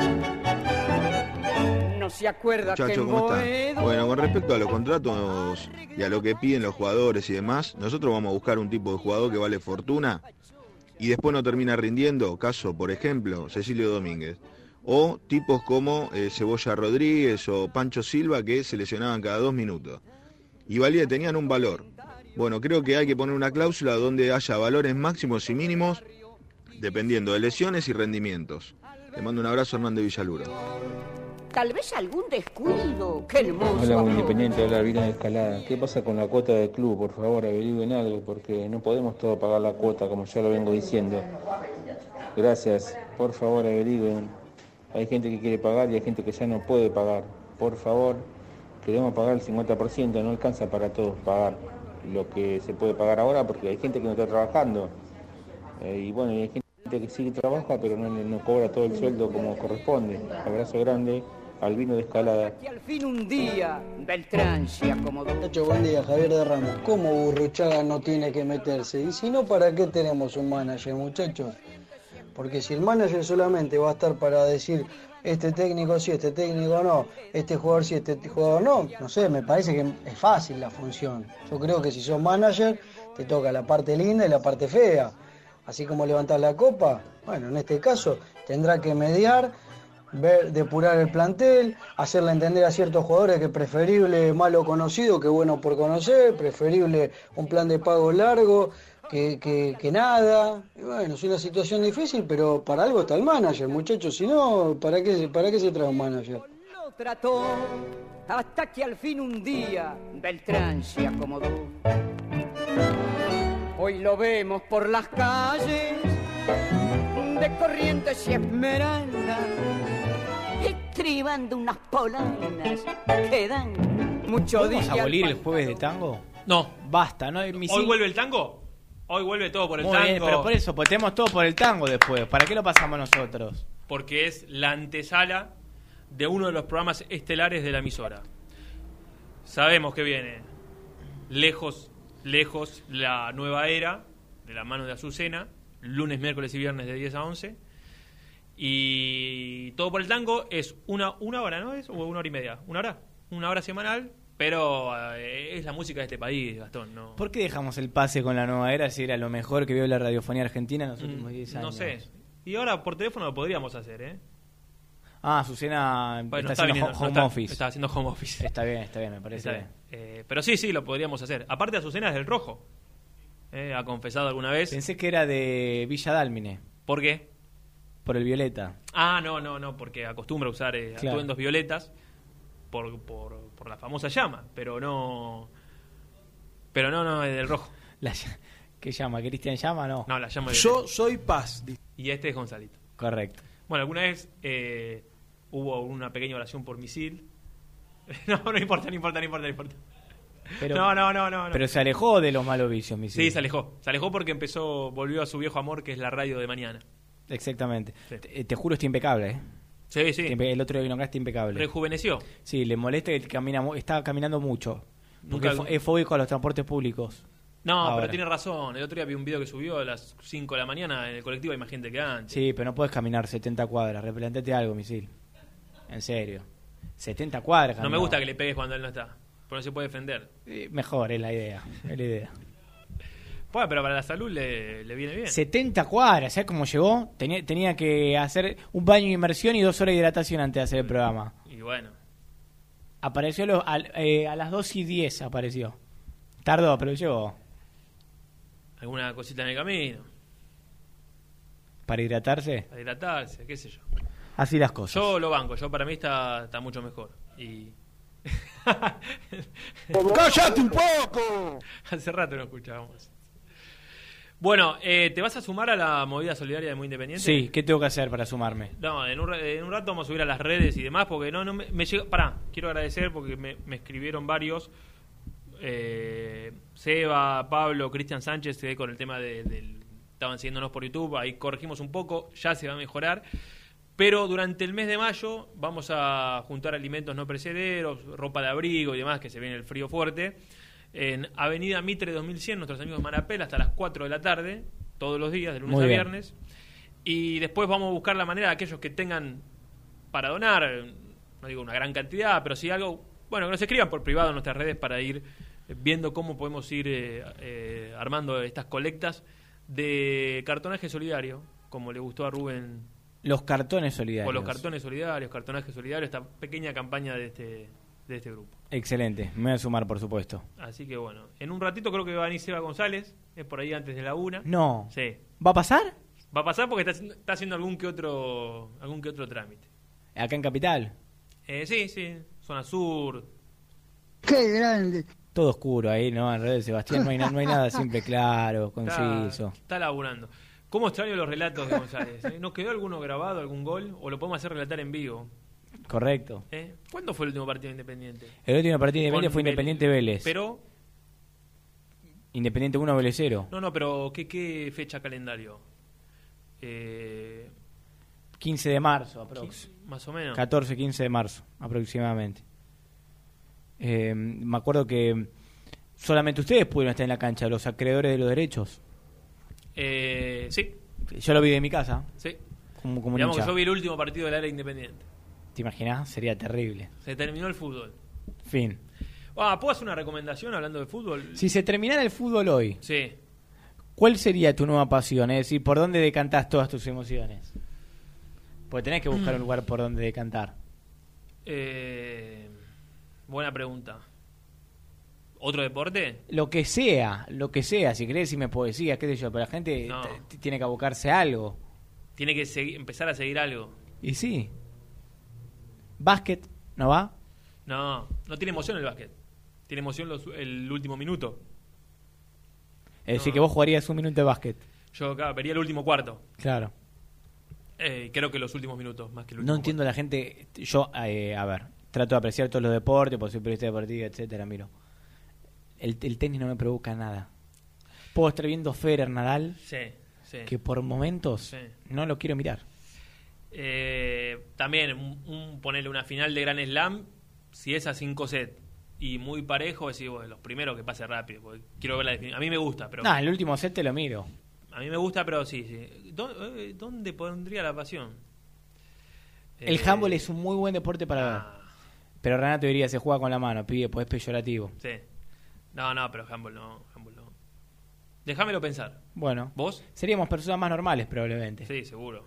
No se acuerda que Muchachos, en ¿cómo? Bueno, con respecto a los contratos y a lo que piden los jugadores y demás, nosotros vamos a buscar un tipo de jugador que vale fortuna y después no termina rindiendo. Caso, por ejemplo, Cecilio Domínguez. O tipos como eh, Cebolla Rodríguez o Pancho Silva que se lesionaban cada dos minutos. Y valía, tenían un valor. Bueno, creo que hay que poner una cláusula donde haya valores máximos y mínimos dependiendo de lesiones y rendimientos. Le mando un abrazo Hernán de Villaluro. Tal vez algún descuido. Qué hermoso. Hola, arroz. independiente, habla Vino de Escalada. ¿Qué pasa con la cuota del club? Por favor, averigüen algo, porque no podemos todo pagar la cuota, como ya lo vengo diciendo. Gracias, por favor, averigüen. Hay gente que quiere pagar y hay gente que ya no puede pagar. Por favor, queremos pagar el 50%, no alcanza para todos pagar lo que se puede pagar ahora, porque hay gente que no está trabajando. Eh, y bueno, y hay gente que sí que trabaja, pero no, no cobra todo el sueldo como corresponde. Abrazo grande, Albino de Escalada. Y al fin un día, Beltrán se acomodó. Muchacho, buen día, Javier de Ramos. ¿Cómo Burruchaga no tiene que meterse? Y si no, ¿para qué tenemos un manager, muchachos? Porque si el manager solamente va a estar para decir este técnico sí, este técnico no, este jugador sí, este jugador no, no sé, me parece que es fácil la función. Yo creo que si sos manager, te toca la parte linda y la parte fea. Así como levantar la copa, bueno, en este caso tendrá que mediar, ver, depurar el plantel, hacerle entender a ciertos jugadores que preferible malo conocido que bueno por conocer, preferible un plan de pago largo que, que, nada. Y bueno, es una situación difícil, pero para algo está el manager, muchachos. Si no, ¿para qué, ¿para qué se trae un manager? Trató hasta que al fin un día Beltrán se acomodó. Hoy lo vemos por las calles de Corrientes y Esmeralda, estribando unas polainas que dan mucho ¿Vamos a abolir el jueves de tango? No. Basta, ¿no? Mi ¿Hoy sí- vuelve el tango? Hoy vuelve todo por el Muy tango. bien, pero por eso, pues tenemos todo por el tango después. ¿Para qué lo pasamos nosotros? Porque es la antesala de uno de los programas estelares de la emisora. Sabemos que viene lejos, lejos la nueva era de la mano de Azucena, lunes, miércoles y viernes de 10 a 11. Y todo por el tango es una, una hora, ¿no es? O una hora y media. ¿Una hora? Una hora semanal, pero eh, es la música de este país, Gastón. No, ¿Por qué dejamos el pase con la nueva era si era lo mejor que vio la radiofonía argentina en los últimos 10 años? Mm, no sé. Y ahora por teléfono lo podríamos hacer, ¿eh? Ah, Azucena Bueno, está, está haciendo viniendo, ho- no home está- office. está haciendo home office. Está bien, está bien, me parece Está bien. Eh, pero sí, sí, lo podríamos hacer. Aparte, Azucena es del rojo. Eh, ha confesado alguna vez. Pensé que era de Villa Dálmine. ¿Por qué? Por el Violeta. Ah, no, no, no, porque acostumbra usar eh, Claro. atuendos violetas por, por, por la famosa llama, pero no. Pero no, no, es del rojo. La, ¿Qué llama? ¿Cristian llama? No. No, la llama de Yo soy paz. Y este es Gonzalito. Correcto. Bueno, alguna vez eh, hubo una pequeña oración por misil. no, no importa, no importa, no importa, no importa. Pero- no, no, no, no, no. Pero se alejó de los malos vicios, mi Sí, se alejó. Se alejó porque empezó, volvió a su viejo amor, que es la radio de mañana. Exactamente. Te, te juro, está impecable, ¿eh? Sí, sí. El otro día vino acá, está impecable. Rejuveneció. Sí, le molesta que camina, está caminando mucho. Porque Nunca- es fóbico a los transportes públicos. No, Ahora. pero tiene razón. El otro día vi un video que subió a las 5 de la mañana en el colectivo. Hay más gente que antes. Sí, pero no puedes caminar 70 cuadras. Replantate algo, misil. En serio. 70 cuadras. No me gusta que le pegues cuando él no está. Porque no se puede defender. Eh, Mejor, es la idea. Es la idea. Bueno, pero para la salud le, le viene bien. 70 cuadras, ¿sabes cómo llegó? Tenía, tenía que hacer un baño de inmersión y dos horas de hidratación antes de hacer el programa. Y bueno. Apareció lo- al- eh, a las 2 y 10, apareció. Tardó, pero llegó. Alguna cosita en el camino. Para hidratarse. Para hidratarse, qué sé yo. Así las cosas. Yo lo banco. Yo para mí está, está mucho mejor. Y... ¡Cállate un poco! Hace rato no escuchábamos. Bueno, eh, ¿te vas a sumar a la movida solidaria de Muy Independiente? Sí, ¿qué tengo que hacer para sumarme? No, en un, en un rato vamos a subir a las redes y demás, porque no, no me, me llega. Pará, quiero agradecer porque me, me escribieron varios. eh, Seba, Pablo, Cristian Sánchez, que con el tema de- del. Estaban siguiéndonos por YouTube, ahí corregimos un poco, ya se va a mejorar. Pero durante el mes de mayo vamos a juntar alimentos no perecederos, ropa de abrigo y demás, que se viene el frío fuerte. En Avenida Mitre 2100, nuestros amigos de Marapel, hasta las 4 de la tarde, todos los días, de lunes Muy a bien. viernes. Y después vamos a buscar la manera de aquellos que tengan para donar, no digo una gran cantidad, pero sí algo, bueno, que nos escriban por privado en nuestras redes para ir eh, viendo cómo podemos ir eh, eh, armando estas colectas de cartonaje solidario, como le gustó a Rubén, Los cartones solidarios. o los cartones solidarios, cartonaje solidario, esta pequeña campaña de este, de este grupo. Excelente, me voy a sumar, por supuesto. Así que bueno, en un ratito creo que va a venir Seba González, es por ahí antes de la una. No. Sí. ¿Va a pasar? Va a pasar porque está, haciendo- está haciendo algún que otro algún que otro trámite. Acá en Capital. Eh, sí, sí, zona sur. ¡Qué grande! Todo oscuro ahí, ¿no? En redes, Sebastián, no hay, no hay nada simple, claro, conciso. Está, está laburando. ¿Cómo extraño los relatos de González? eh? ¿Nos quedó alguno grabado, algún gol? ¿O lo podemos hacer relatar en vivo? Correcto. ¿Eh? ¿Cuándo fue el último partido de Independiente? El último partido de Independiente fue. Independiente Vélez. Pero, Independiente 1, Vélez 0. no, no, pero ¿qué, qué fecha calendario? Eh, 15 de marzo, aprox. más o menos. 14, 15 de marzo, aproximadamente. Eh, me acuerdo que solamente ustedes pudieron estar en la cancha, los acreedores de los derechos. Eh, sí, Yo lo vi de mi casa. sí. Como, como Digamos que yo vi el último partido del área independiente. ¿Te imaginas? Sería terrible. Se terminó el fútbol. Fin. Ah, ¿Puedo hacer una recomendación hablando de fútbol? Si se terminara el fútbol hoy, Sí. ¿cuál sería tu nueva pasión? Es decir, ¿por dónde decantás todas tus emociones? Porque tenés que buscar un lugar por donde decantar. Eh, buena pregunta. ¿Otro deporte? Lo que sea, lo que sea. Si querés decirme poesía, qué sé yo. Pero la gente No. tiene que abocarse a algo. Tiene que empezar a seguir algo. Y sí. Básquet, ¿no va? No, no tiene emoción el básquet. Tiene emoción los- el último minuto. Es decir, No. que vos jugarías un minuto de básquet. Yo acá vería el último cuarto. Claro. Eh, creo que los últimos minutos, más que el No último entiendo la gente. Yo, eh, a ver, trato de apreciar todos los deportes, por soy periodista deportivo, etcétera, miro. El, el tenis no me provoca nada. Puedo estar viendo Federer Nadal, Sí, sí. que por momentos Sí. no lo quiero mirar. Eh, también, un, un- ponerle una final de Gran Slam, si es a 5 sets y muy parejo, decir, bueno, los primeros que pase rápido. quiero ver la definición. A mí me gusta, pero. No, el último set te lo miro. A mí me gusta, pero sí, sí. ¿Dó- eh, ¿Dónde pondría la pasión? El Eh, handball es un muy buen deporte para ver. Pero Renato diría, se juega con la mano, pibe, pues es peyorativo. Sí. No, no, pero handball no. Handball no. Déjamelo pensar. Bueno, ¿Vos? seríamos personas más normales probablemente. Sí, seguro.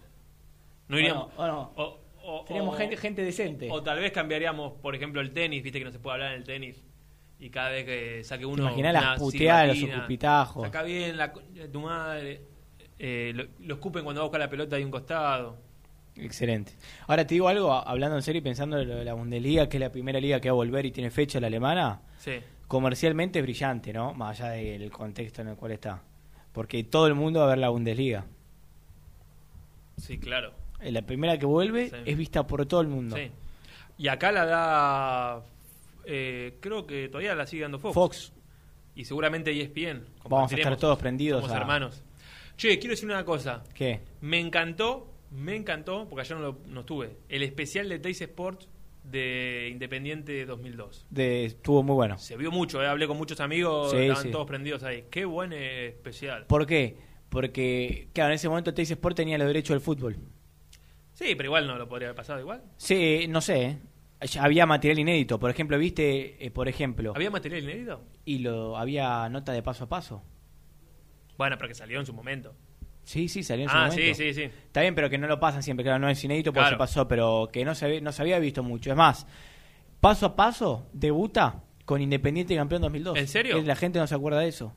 No ¿O iríamos. no? ¿O no? o- o- Seríamos gente, gente decente. O tal vez cambiaríamos, por ejemplo, el tenis, viste que no se puede hablar en el tenis. Y cada vez que saque uno. imaginás las puteadas, los escupitajos? Saca bien la de tu madre. Eh, lo, lo escupen cuando va a buscar la pelota de un costado. Excelente. Ahora te digo algo, hablando en serio y pensando en lo de la Bundesliga, que es la primera liga que va a volver y tiene fecha la alemana. Sí. Comercialmente es brillante, ¿no? Más allá del contexto en el cual está. Porque todo el mundo va a ver la Bundesliga. Sí, claro. La primera que vuelve Sí. es vista por todo el mundo. Sí. Y acá la da. eh, creo que todavía la sigue dando Fox. Fox. Y seguramente ESPN. Vamos a estar todos prendidos Somos a- hermanos. Che, quiero decir una cosa. ¿Qué? Me encantó, me encantó, porque ayer no, lo, no estuve, el especial de Teis Sports de Independiente 2002. De, estuvo muy bueno. Se vio mucho, eh, hablé con muchos amigos, Sí, estaban sí. todos prendidos ahí. Qué buen eh, especial. ¿Por qué? Porque, claro, en ese momento Teis Sport tenía los derechos del fútbol. Sí, pero igual no lo podría haber pasado igual. Sí, no sé. ¿eh? Había material inédito. Por ejemplo, viste, eh, por ejemplo. ¿Había material inédito? Y lo había nota de paso a paso. Bueno, pero que salió en su momento. Sí, sí, salió en su Ah, momento. sí, sí, sí. Está bien, pero que no lo pasan siempre. Claro, no es inédito porque Claro. se pasó, pero que no se, había- no se había visto mucho. Es más, paso a paso debuta con Independiente campeón 2002. ¿En serio? La gente no se acuerda de eso.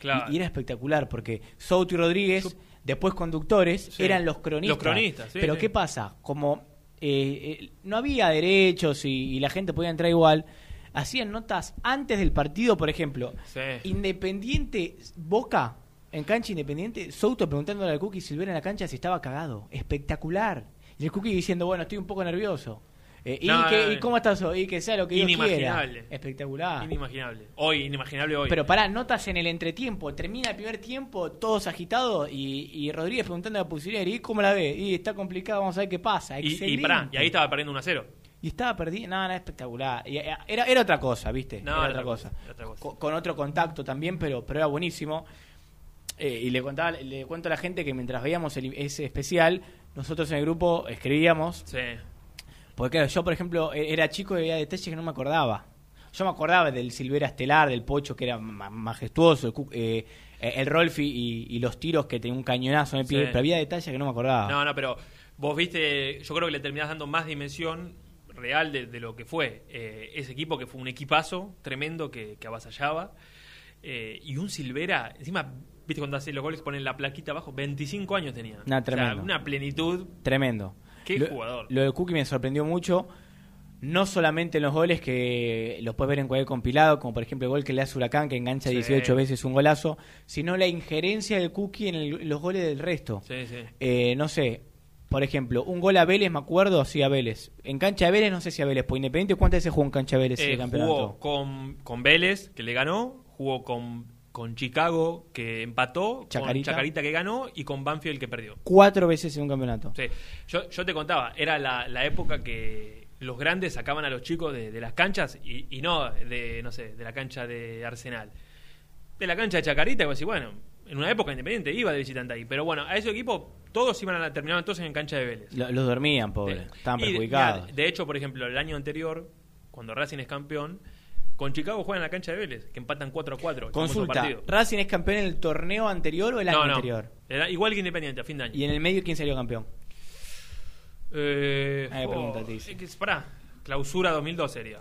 Claro. Y, y era espectacular porque Souto y Rodríguez, después conductores, Sí. eran los cronistas. Los cronistas, sí, Pero sí. ¿qué pasa? Como eh, eh, no había derechos y, y la gente podía entrar igual, hacían notas antes del partido, por ejemplo. Sí. Independiente Boca, en cancha Independiente, Souto preguntándole al Cookie Silvera en la cancha si estaba cagado. Espectacular. Y el Cookie diciendo, bueno, estoy un poco nervioso. Eh, y, No, que- no, no. ¿Y cómo estás hoy? Y que sea lo que Dios quiera. Inimaginable. Espectacular. Inimaginable. Hoy, inimaginable hoy. Pero pará, notas en el entretiempo, termina el primer tiempo, todos agitados, y, y Rodríguez preguntando a Pusilleri, ¿y cómo la ve? Y está complicado, vamos a ver qué pasa. y, y, pará, y ahí estaba perdiendo 1 a 0. Y estaba perdido, nada, nada espectacular. Y, eh, era, era otra cosa, ¿viste? No, era era otra cosa. era otra cosa. Con, con otro contacto también, pero, pero era buenísimo. Eh, y le contaba, le cuento a la gente que mientras veíamos el- ese especial, nosotros en el grupo escribíamos. Sí. Porque claro, yo, por ejemplo, e- era chico y veía detalles que no me acordaba. Yo me acordaba del Silvera Estelar, del Pocho, que era ma- majestuoso, el, eh, el Rolfi y, y los tiros que tenía un cañonazo en el Sí. pie, pero había detalles que no me acordaba. No, no, pero vos viste, yo creo que le terminás dando más dimensión real de, de lo que fue eh, ese equipo, que fue un equipazo tremendo que, que avasallaba. Eh, y un Silvera, encima, viste cuando hace los goles, ponen la plaquita abajo, 25 años tenía. Nah, O sea, tremendo. una plenitud. Tremendo. Qué lo, jugador. Lo de Cookie me sorprendió mucho. No solamente en los goles que los puedes ver en cualquier compilado, como por ejemplo el gol que le hace Huracán, que engancha Sí. 18 veces un golazo, sino la injerencia del Cookie en, el- los goles del resto. Sí, sí. Eh, no sé, por ejemplo, un gol a Vélez, me acuerdo, sí a Vélez. En cancha de Vélez, no sé si a Vélez, por Independiente, ¿cuántas veces jugó en cancha de Vélez Eh, el campeonato? jugó con, con Vélez, que le ganó, jugó con, con Chicago, que empató, Chacarita. con Chacarita, que ganó, y con Banfield, que perdió. Cuatro veces en un campeonato. Sí, yo, yo te contaba, era la, la época que los grandes sacaban a los chicos de, de las canchas y, y no de, no sé, de la cancha de Arsenal. De la cancha de Chacarita, y vos decís, bueno, en una época independiente iba de visitante ahí, pero bueno, a ese equipo todos iban a terminar entonces en cancha de Vélez. Lo- Los dormían, pobre. Estaban Y, perjudicados. de hecho, por ejemplo, el año anterior, cuando Racing es campeón, con Chicago juegan en la cancha de Vélez, que empatan 4 a 4. el famoso Consulta. ¿Racing es campeón en el torneo anterior o el año No, no, anterior? Era igual que Independiente, a fin de año. Y en el medio, ¿quién salió campeón? Eh, te hice. Pará, clausura 2002 sería.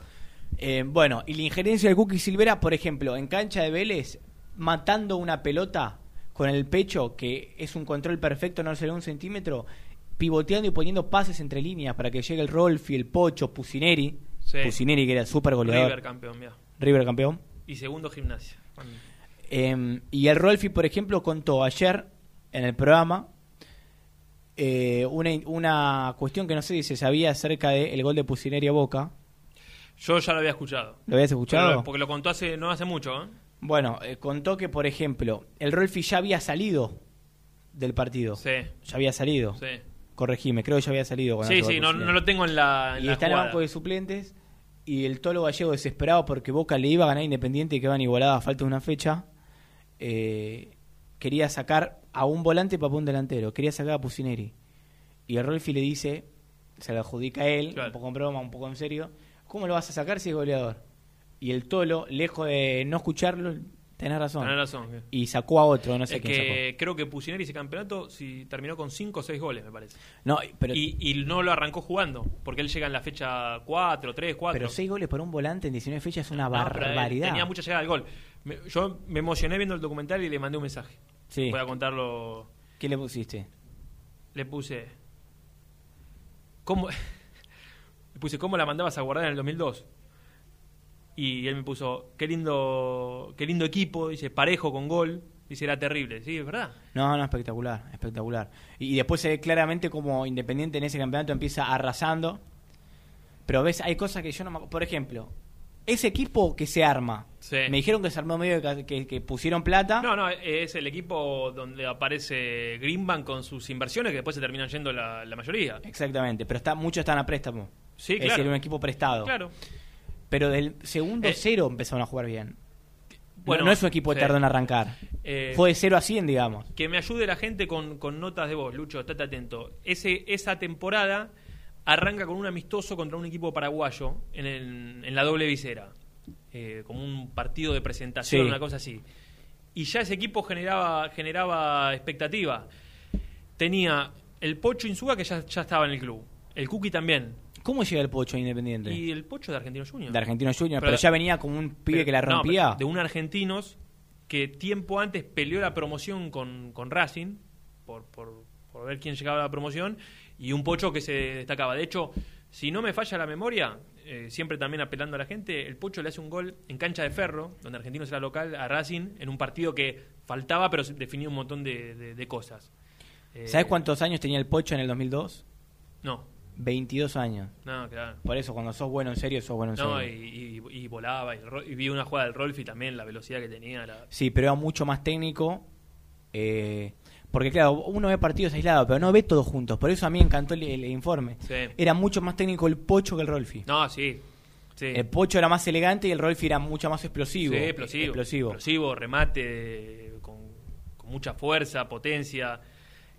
Eh, bueno, y la injerencia del Cookie Silvera, por ejemplo, en cancha de Vélez, matando una pelota con el pecho, que es un control perfecto, no se le da un centímetro, pivoteando y poniendo pases entre líneas para que llegue el Rolfi, el Pocho, Pusineri. Sí. Pusineri, que era súper goleador. River campeón, mira. River campeón. Y segundo gimnasia. Eh, y el Rolfi, por ejemplo, contó ayer en el programa eh, una, una cuestión que no sé si se sabía acerca del gol de Pusineri a Boca. Yo ya lo había escuchado. ¿Lo habías escuchado? Pero- porque lo contó hace no hace mucho, ¿eh? Bueno, eh, contó que, por ejemplo, el Rolfi ya había salido del partido. Sí. Ya había salido. Sí. Corregime, creo que ya había salido. con Sí, sí, no, no lo tengo en la, en Y la está en el banco de suplentes. Y el Tolo Gallego desesperado porque Boca le iba a ganar Independiente y que van igualadas a falta de una fecha. eh, quería sacar a un volante para un delantero. Quería sacar a Pusineri. Y el Rolfi le dice, se lo adjudica a él, un poco en broma, un poco en serio. ¿Cómo lo vas a sacar si es goleador? Y el Tolo, lejos de no escucharlo, tenés razón. Tenés razón. Y sacó a otro, no sé es quién sacó. que creo que Pusineri ese campeonato si terminó con 5 o 6 goles, me parece. No, pero, Y, y no lo arrancó jugando, porque él llega en la fecha 4, 3, 4. pero seis goles por un volante en 19 fechas es una No, él barbaridad. Tenía mucha llegada al gol. Me- yo me emocioné viendo el documental y le mandé un mensaje. Sí. Voy a contarlo. ¿Qué le pusiste? Le puse. ¿Cómo? le puse, ¿cómo la mandabas a guardar en el 2002? Y él me puso, qué lindo, qué lindo equipo, dice, parejo con gol. Dice, era terrible. Sí, es verdad. No, no, espectacular, espectacular. Y, y después se ve claramente como Independiente en ese campeonato empieza arrasando. Pero ves, hay cosas que yo no me Por ejemplo, ese equipo que se arma. Sí. Me dijeron que se armó medio que, que pusieron plata. No, no, es el equipo donde aparece Greenbank con sus inversiones que después se terminan yendo la, la mayoría. Exactamente, pero está, muchos están a préstamo. Sí, es claro. decir, un equipo prestado. Claro. Pero del segundo Eh, cero empezaron a jugar bien. bueno, no, no es un equipo que tardó en arrancar. Eh, Fue de 0 a 100, digamos. Que me ayude la gente con, con notas de voz, Lucho, estate atento. Ese, esa temporada arranca con un amistoso contra un equipo paraguayo en, el- en la doble visera. Eh, como un partido de presentación, Sí. una cosa así. Y ya ese equipo generaba, generaba expectativa. Tenía el Pocho Insuga que ya, ya estaba en el club. El Cookie también. ¿Cómo llega el Pocho a Independiente? Y el Pocho de Argentinos Juniors. De Argentinos Juniors, pero, ya venía como un pibe Pero- que la rompía. de un argentinos que tiempo antes peleó la promoción con, con Racing por, por, por ver quién llegaba a la promoción y un pocho que se destacaba. De hecho, si no me falla la memoria, eh, siempre también apelando a la gente, el pocho le hace un gol en cancha de ferro, donde Argentinos era local, a Racing, en un partido que faltaba, pero definía un montón de, de- de cosas. Eh, ¿Sabes cuántos años tenía el Pocho en el 2002? No. 22 años. No, claro. Por eso, cuando sos bueno en serio, sos bueno en No, serio. y, y- y volaba, y, vi una jugada del Rolfi también, la velocidad que tenía. La... Sí, pero era mucho más técnico. eh, porque, claro, uno ve partidos aislados, pero no ve todos juntos. Por eso a mí me encantó el, el informe. Sí. Era mucho más técnico el Pocho que el Rolfi. No, sí. sí. El Pocho era más elegante y el Rolfi era mucho más explosivo. Sí, explosivo. Explosivo. Explosivo, remate con, con mucha fuerza, potencia.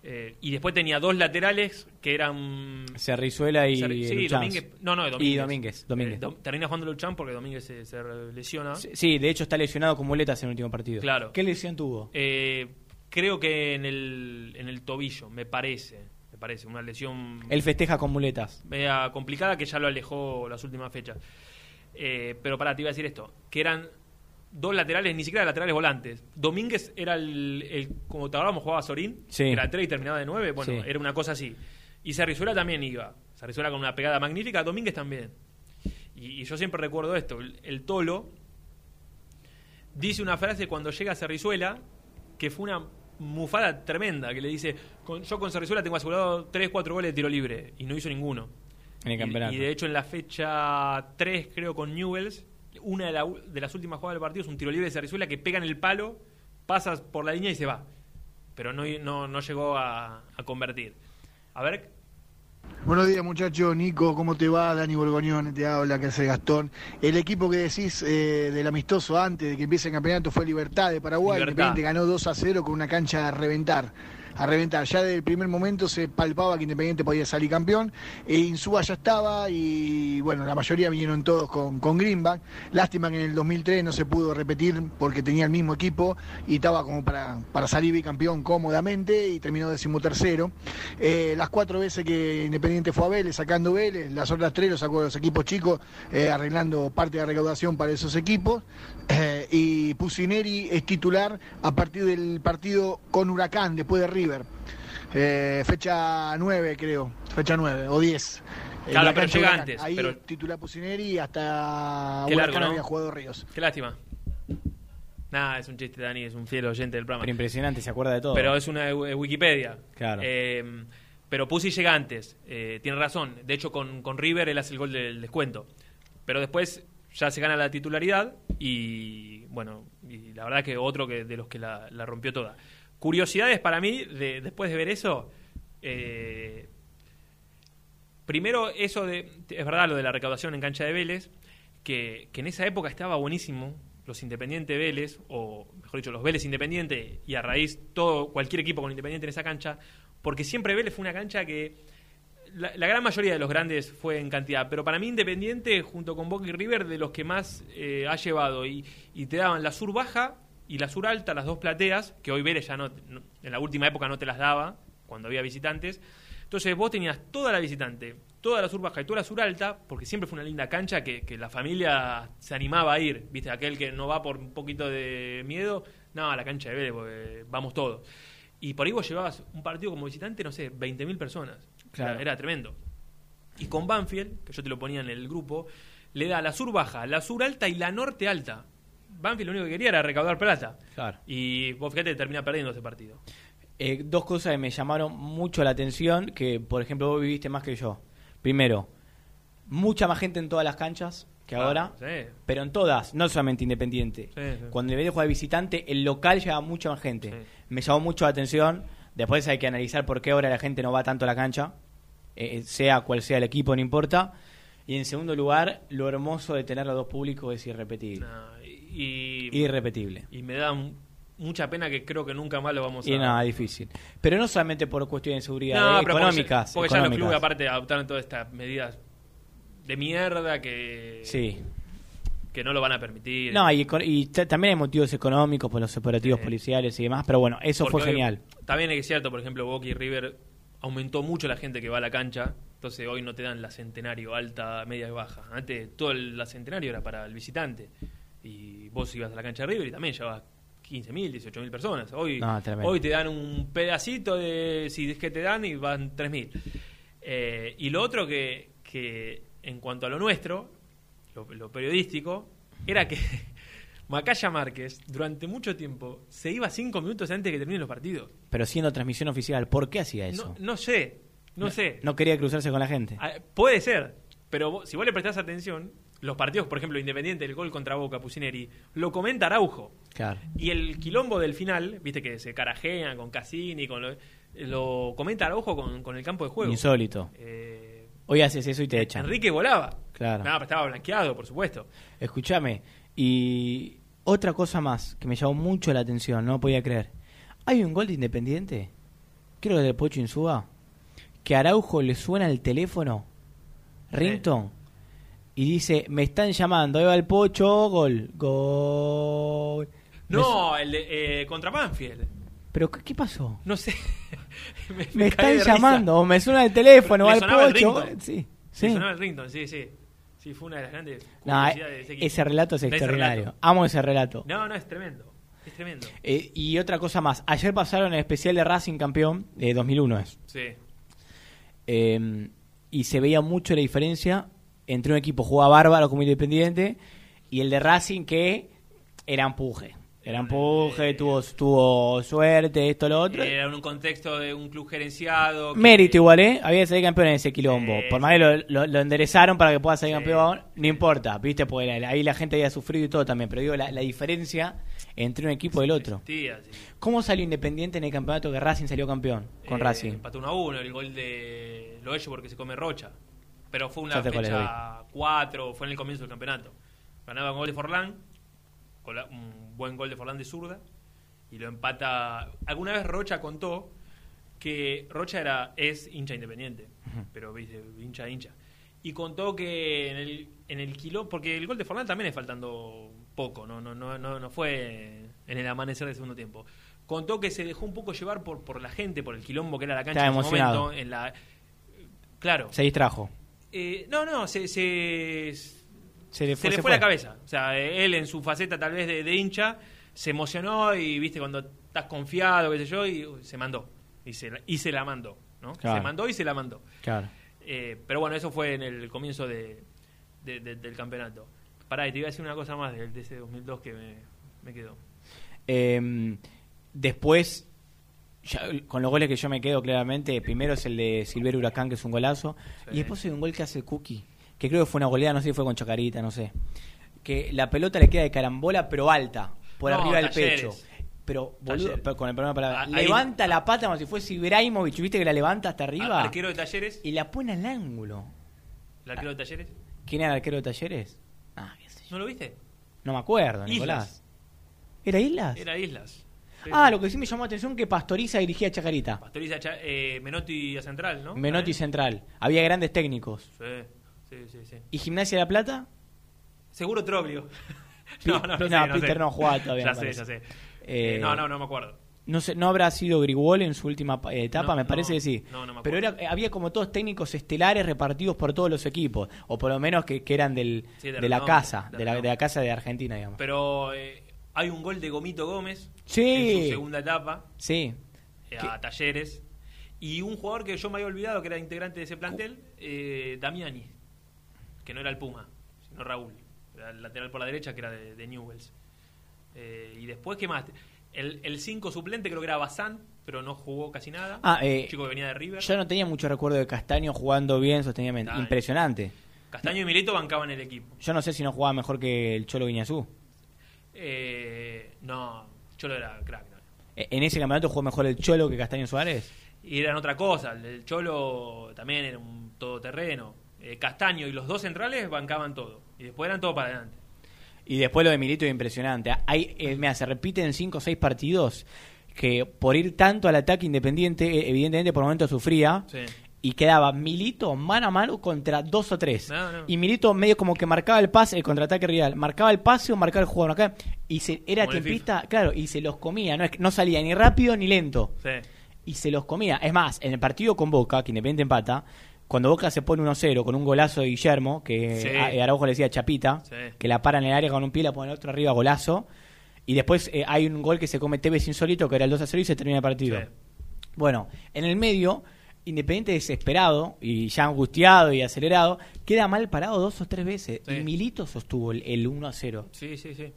Eh, y después tenía dos laterales que eran. Cerrizuela y Cerri- sí. Domínguez. No, no, Domínguez. Y Domínguez. Domínguez. Eh, Dom- termina jugando Luchán porque Domínguez se, se lesiona. Sí, de hecho está lesionado con muletas en el último partido. Claro. ¿Qué lesión tuvo? Eh, creo que en el, en el tobillo, me parece. Me parece, una lesión. Él festeja con muletas. media complicada que ya lo alejó las últimas fechas. Eh, pero para, te iba a decir esto, que eran dos laterales, ni siquiera laterales volantes. Domínguez era el, el como te hablábamos, jugaba Sorín, Sí. era 3 y terminaba de 9, bueno, Sí. era una cosa así. Y Cerrizuela también iba, Cerrizuela con una pegada magnífica, Domínguez también. Y, y yo siempre recuerdo esto, el, el Tolo dice una frase cuando llega a Cerrizuela, que fue una mufada tremenda, que le dice, con- yo con Cerrizuela tengo asegurado 3, 4 goles de tiro libre, y no hizo ninguno. En el Y- campeonato. Y, de hecho en la fecha 3, creo, con Newells, una de, la de las últimas jugadas del partido es un tiro libre de Cerrizuela que pega en el palo, pasa por la línea y se va. Pero no, no, no llegó a, a convertir. A ver, Buenos días muchachos, Nico, ¿cómo te va? Dani Borgoñón te habla, que hace Gastón. El equipo que decís eh, del amistoso antes de que empiece el campeonato fue Libertad de Paraguay, Libertad. Ganó 2 a 0 con una cancha a reventar. A reventar. Ya desde el primer momento se palpaba que Independiente podía salir campeón. E Insúa ya estaba y bueno, la mayoría vinieron todos con, con Greenback. Lástima que en el 2003 no se pudo repetir porque tenía el mismo equipo y estaba como para, para salir bicampeón cómodamente y terminó decimotercero. Eh, las cuatro veces que Independiente fue a Vélez, sacando Vélez, las otras tres lo sacó de los equipos chicos, eh, arreglando parte de la recaudación para esos equipos. Eh, y Pusineri es titular a partir del partido con Huracán, después de River. Eh, fecha 9, creo, fecha 9 o 10. En Claro, la pero llega antes, Ahí pero- titular Pusineri y hasta Qué largo, ¿no? había jugado Ríos. Qué lástima. Nada, es un chiste, Dani, es un fiel oyente del programa. Pero impresionante, se acuerda de todo. Pero es una eh, Wikipedia. Claro. Eh, pero Pussy llega antes, eh, tiene razón. De hecho, con, con River él hace el gol del descuento. Pero después ya se gana la titularidad y, bueno, y la verdad que otro que de los que la, la rompió toda. Curiosidades para mí, de, después de ver eso, eh, primero eso de, es verdad lo de la recaudación en cancha de Vélez, que, en esa época estaba buenísimo, los Independiente Vélez, o mejor dicho, los Vélez Independiente, y a raíz todo, cualquier equipo con Independiente en esa cancha, porque siempre Vélez fue una cancha que la, la gran mayoría de los grandes fue en cantidad, pero para mí Independiente, junto con Boca y River, de los que más eh, ha llevado, y, y te daban la sur baja y la sur alta, las dos plateas, que hoy Vélez ya no, no- en la última época no te las daba, cuando había visitantes. Entonces vos tenías toda la visitante, toda la sur baja y toda la sur alta, porque siempre fue una linda cancha que, que la familia se animaba a ir, viste, aquel que no va por un poquito de miedo, no, a la cancha de Vélez, porque vamos todos. Y por ahí vos llevabas un partido como visitante, no sé, 20.000 personas. Claro. Era, era tremendo. Y con Banfield, que yo te lo ponía en el grupo, le da la sur baja, la sur alta y la norte alta. Banfield lo único que quería era recaudar plata. Claro. Y vos fíjate, termina perdiendo ese partido. Eh, dos cosas que me llamaron mucho la atención, que por ejemplo vos viviste más que yo. Primero, mucha más gente en todas las canchas que Ah, ahora, sí. pero en todas, no solamente Independiente. Sí, sí. Cuando el juega de visitante, el local lleva mucha más gente. Me llamó mucho la atención. Después hay que analizar por qué ahora la gente no va tanto a la cancha, eh, sea cual sea el equipo, no importa. Y en segundo lugar, lo hermoso de tener los dos públicos es irrepetible. Y, Irrepetible. Y me da mucha pena que creo que nunca más lo vamos a... Y nada, difícil. Pero no solamente por cuestiones de seguridad, No, eh, pero porque económicas. ya- Porque, ya los económicas. clubes aparte adoptaron todas estas medidas de mierda que... Sí. Que no lo van a permitir. No, y, también hay motivos económicos por los operativos policiales y demás, pero bueno, eso Porque fue hoy- genial. También es cierto, por ejemplo, Boca y River aumentó mucho la gente que va a la cancha, entonces hoy no te dan la centenario alta, media y baja. Antes todo el la centenario era para el visitante y vos ibas a la cancha de River y también llevabas 15.000, 18.000 personas. Hoy, No, hoy te dan un pedacito de si es que te dan y van 3.000. Eh, y lo otro que, que en cuanto a lo nuestro, lo, lo periodístico, era que Macaya Márquez durante mucho tiempo se iba cinco minutos antes de que terminen los partidos. Pero siendo transmisión oficial, ¿por qué hacía eso? No, no sé, no, sé. No quería cruzarse con la gente. Ah, Puede ser, pero vos- si vos le prestás atención, los partidos, por ejemplo, Independiente, el gol contra Boca, Pusineri, lo comenta Araujo. Claro. Y el quilombo del final, viste que se carajean con Cassini, con lo, lo comenta Araujo con, con el campo de juego. Insólito. Eh, Hoy haces eso y te echan. Enrique volaba. Claro. No, pero estaba blanqueado, por supuesto. Escúchame, y otra cosa más que me llamó mucho la atención, no podía creer. Hay un gol de Independiente, creo que de Pocho Insúa, que Araujo le suena el teléfono, Rington, y dice, me están llamando, ahí va el Pocho, gol, gol. Me No, el de, eh, contra Banfield. ¿Pero qué, qué pasó? No sé. me, Me están llamando, o me suena el teléfono, va el Pocho. Sí, sí. sonaba el ringtone, sí, sí. Sí, fue una de las grandes No, de ese relato es ese extraordinario. relato. Amo ese relato. No, no, es tremendo. Es tremendo. Eh, y otra cosa más. Ayer pasaron el especial de Racing campeón, de 2001 es. Sí. Eh, y se veía mucho la diferencia entre un equipo jugaba bárbaro como Independiente y el de Racing que era empuje. Era empuje, tuvo, tuvo suerte, esto, lo otro. Era un contexto de un club gerenciado. que- Mérito igual, ¿eh? Había que salir campeón en ese quilombo. Sí, Por más que lo, lo- lo enderezaron para que pueda salir campeón, no importa, ¿viste? Porque ahí la gente había sufrido y todo también. Pero digo, la, la diferencia entre un equipo y el otro. Existía, sí. ¿Cómo salió Independiente en el campeonato que Racing salió campeón con Eh, Racing? Empató 1 a 1, el gol de Loello porque se come Rocha. Pero fue una fecha 4, fue en el comienzo del campeonato. Ganaba con gol de Forlán, con la- un buen gol de Forlán de zurda, y lo empata. Alguna vez Rocha contó que Rocha era es hincha independiente, pero viste, hincha hincha. Y contó que en el, en el kilo, porque el gol de Forlán también es faltando poco, no, no, no, no, no fue en el amanecer del segundo tiempo. Contó que se dejó un poco llevar por, por la gente, por el quilombo que era la cancha Estaba en ese emocionado. momento. En la, claro. Se distrajo. Eh, no, no, se, se, Se le fue, se se fue la fue. cabeza. O sea, él en su faceta tal vez de, de hincha se emocionó y viste cuando estás confiado, qué sé yo, y se mandó. Y se, la- y se la mandó, ¿no? Claro. Se mandó y se la mandó. Claro. Eh, pero bueno, eso fue en el comienzo de, de- de- del campeonato. Pará, te iba a decir una cosa más de, de ese 2002 que me, me quedó. Eh, después, ya, con los goles que yo me quedo claramente, primero es el de Silver Huracán, que es un golazo, Sí. y después hay un gol que hace Cookie, que creo que fue una goleada, no sé si fue con Chacarita, no sé. Que la pelota le queda de carambola, pero alta, por No, arriba del Talleres. pecho. Pero, boludo, pero con el problema para Ah, ahí- levanta la pata como si fuese Ibrahimovic, viste que la levanta hasta arriba Ar- Arquero de Talleres. y la pone al ángulo. ¿El arquero de Talleres? ¿Quién era el arquero de Talleres? Ah, ¿No lo viste? No me acuerdo, Islas. Nicolás. ¿Era Islas? Era Islas. Sí, Ah, sí. lo que sí me llamó la atención que Pastoriza dirigía a Chacarita. Pastoriza, eh, Menotti a Central, ¿no? Menotti Central. Había grandes técnicos. Sí, sí, sí. ¿Y Gimnasia de la Plata? Seguro Troglio. No, no, no, no, sé, no Peter sé. no jugaba todavía, Ya sé, ya sé. Eh, Eh, no, no, no me acuerdo. No sé, no habrá sido Grigol en su última eh, etapa, No, me parece no, que sí. no, no me Pero era, había como todos técnicos estelares repartidos por todos los equipos, o por lo menos que, que eran del, Sí, de de, la casa, de la, de la casa de Argentina, digamos. Pero eh, hay un gol de Gomito Gómez Sí. en su segunda etapa Sí. eh, a Talleres. Y un jugador que yo me había olvidado que era integrante de ese plantel, eh, Damiani, que no era el Puma, sino Raúl. Era el lateral por la derecha que era de, de Newells. Eh, y después, ¿qué más? El 5 suplente creo que era Bazán, pero no jugó casi nada. Ah, eh, Un chico que venía de River. Yo no tenía mucho recuerdo de Castaño jugando bien sostenidamente. Impresionante. Castaño y Milito bancaban el equipo. Yo no sé si no jugaba mejor que el Cholo Guiñazú. Eh, no, Cholo era crack. ¿no? Eh, ¿En ese campeonato jugó mejor el Cholo que Castaño Suárez? Y eran otra cosa. El, Cholo también era un todoterreno. Eh, Castaño y los dos centrales bancaban todo. Y después eran todo para adelante. Y después lo de Milito es impresionante. Hay, eh, mira, se repiten cinco o seis partidos que por ir tanto al ataque independiente, eh, evidentemente por momentos sufría. Sí. Y quedaba Milito mano a mano contra dos o tres. No, no. Y Milito medio como que marcaba el pase, el contraataque rival. Marcaba el pase o marcaba el jugador. Acá. Y se, era Como tiempista, claro, y se los comía. No, es que no salía ni rápido ni lento. Sí. Y se los comía. Es más, en el partido con Boca, que Independiente empata, cuando Boca se pone 1-0 con un golazo de Guillermo, que Sí. a- Araujo le decía Chapita, Sí. que la para en el área con un pie, la pone el otro arriba, golazo. Y después eh, hay un gol que se come Tevez insólito, que era el 2-0 y se termina el partido. Bueno, en el medio, Independiente desesperado y ya angustiado y acelerado, queda mal parado dos o tres veces. Sí. Y Milito sostuvo el, el 1-0. Sí, sí, sí.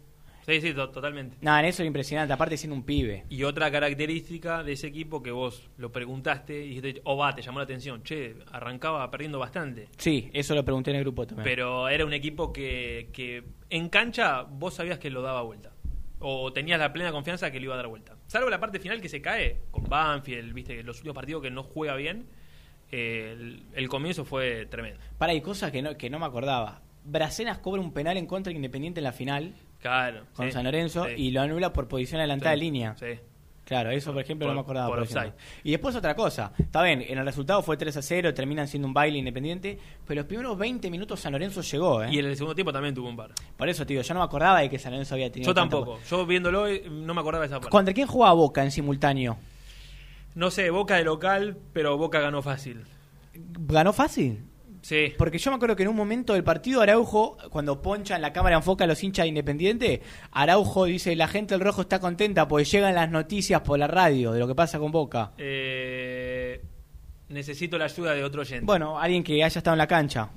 Sí, sí, to- totalmente. Nada, en eso es impresionante, aparte siendo un pibe. Y otra característica de ese equipo que vos lo preguntaste y dijiste, oh, va, te llamó la atención. Che, arrancaba perdiendo bastante. Sí, eso lo pregunté en el grupo también. Pero era un equipo que, que en cancha vos sabías que lo daba vuelta. O tenías la plena confianza que lo iba a dar vuelta. Salvo la parte final que se cae con Banfield, viste, los últimos partidos que no juega bien. eh, el, el comienzo fue tremendo. Para, hay cosas que no, que no me acordaba. Bracenas cobra un penal en contra de Independiente en la final Claro. con sí, San Lorenzo sí. y lo anula por posición adelantada Sí, de línea. Sí. Claro, eso por ejemplo Por- no me acordaba. por por. Y después otra cosa. Está bien, en el resultado fue 3 a 0, terminan siendo un baile independiente, pero los primeros 20 minutos San Lorenzo llegó, ¿eh? Y en el segundo tiempo también tuvo un par. Por eso, tío, yo no me acordaba de que San Lorenzo había tenido Yo tampoco. Yo viéndolo eh, no me acordaba de esa parte. ¿Contra quién jugaba Boca en simultáneo? No sé, Boca de local, pero Boca ganó fácil. ¿Ganó fácil? Sí. Porque yo me acuerdo que en un momento del partido Araujo, cuando poncha en la cámara enfoca a los hinchas de Independiente, Araujo dice, la gente del rojo está contenta porque llegan las noticias por la radio de lo que pasa con Boca. Eh, necesito la ayuda de otro oyente. Bueno, alguien que haya estado en la cancha,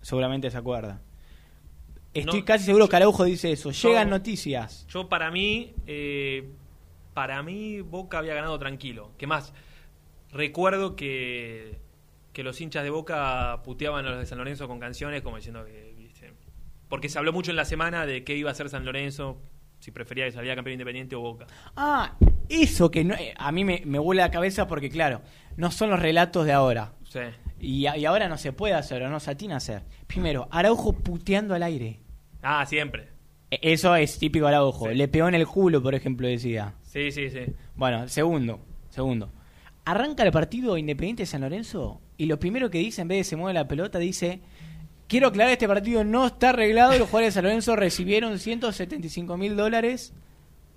seguramente se acuerda. Estoy No, casi seguro que Araujo dice eso, llegan noticias. Yo para mí, eh, para mí Boca había ganado tranquilo. ¿Qué más? Recuerdo que, que los hinchas de Boca puteaban a los de San Lorenzo con canciones como diciendo que... ¿viste? Porque se habló mucho en la semana de qué iba a hacer San Lorenzo, si prefería que saliera campeón independiente o Boca. Ah, eso que no- eh, a mí me, me vuela la cabeza porque claro, no son los relatos de ahora. Sí. Y, ahora no se puede hacer o no se atina a hacer. Primero, Araujo puteando al aire. Ah, siempre. E- Eso es típico Araujo. Le pegó en el culo, por ejemplo, decía. Sí, sí, sí. Bueno, segundo, segundo. Arranca el partido Independiente de San Lorenzo y lo primero que dice, en vez de se mueve la pelota, dice: Quiero aclarar, este partido no está arreglado. Los jugadores de San Lorenzo recibieron 175 mil dólares.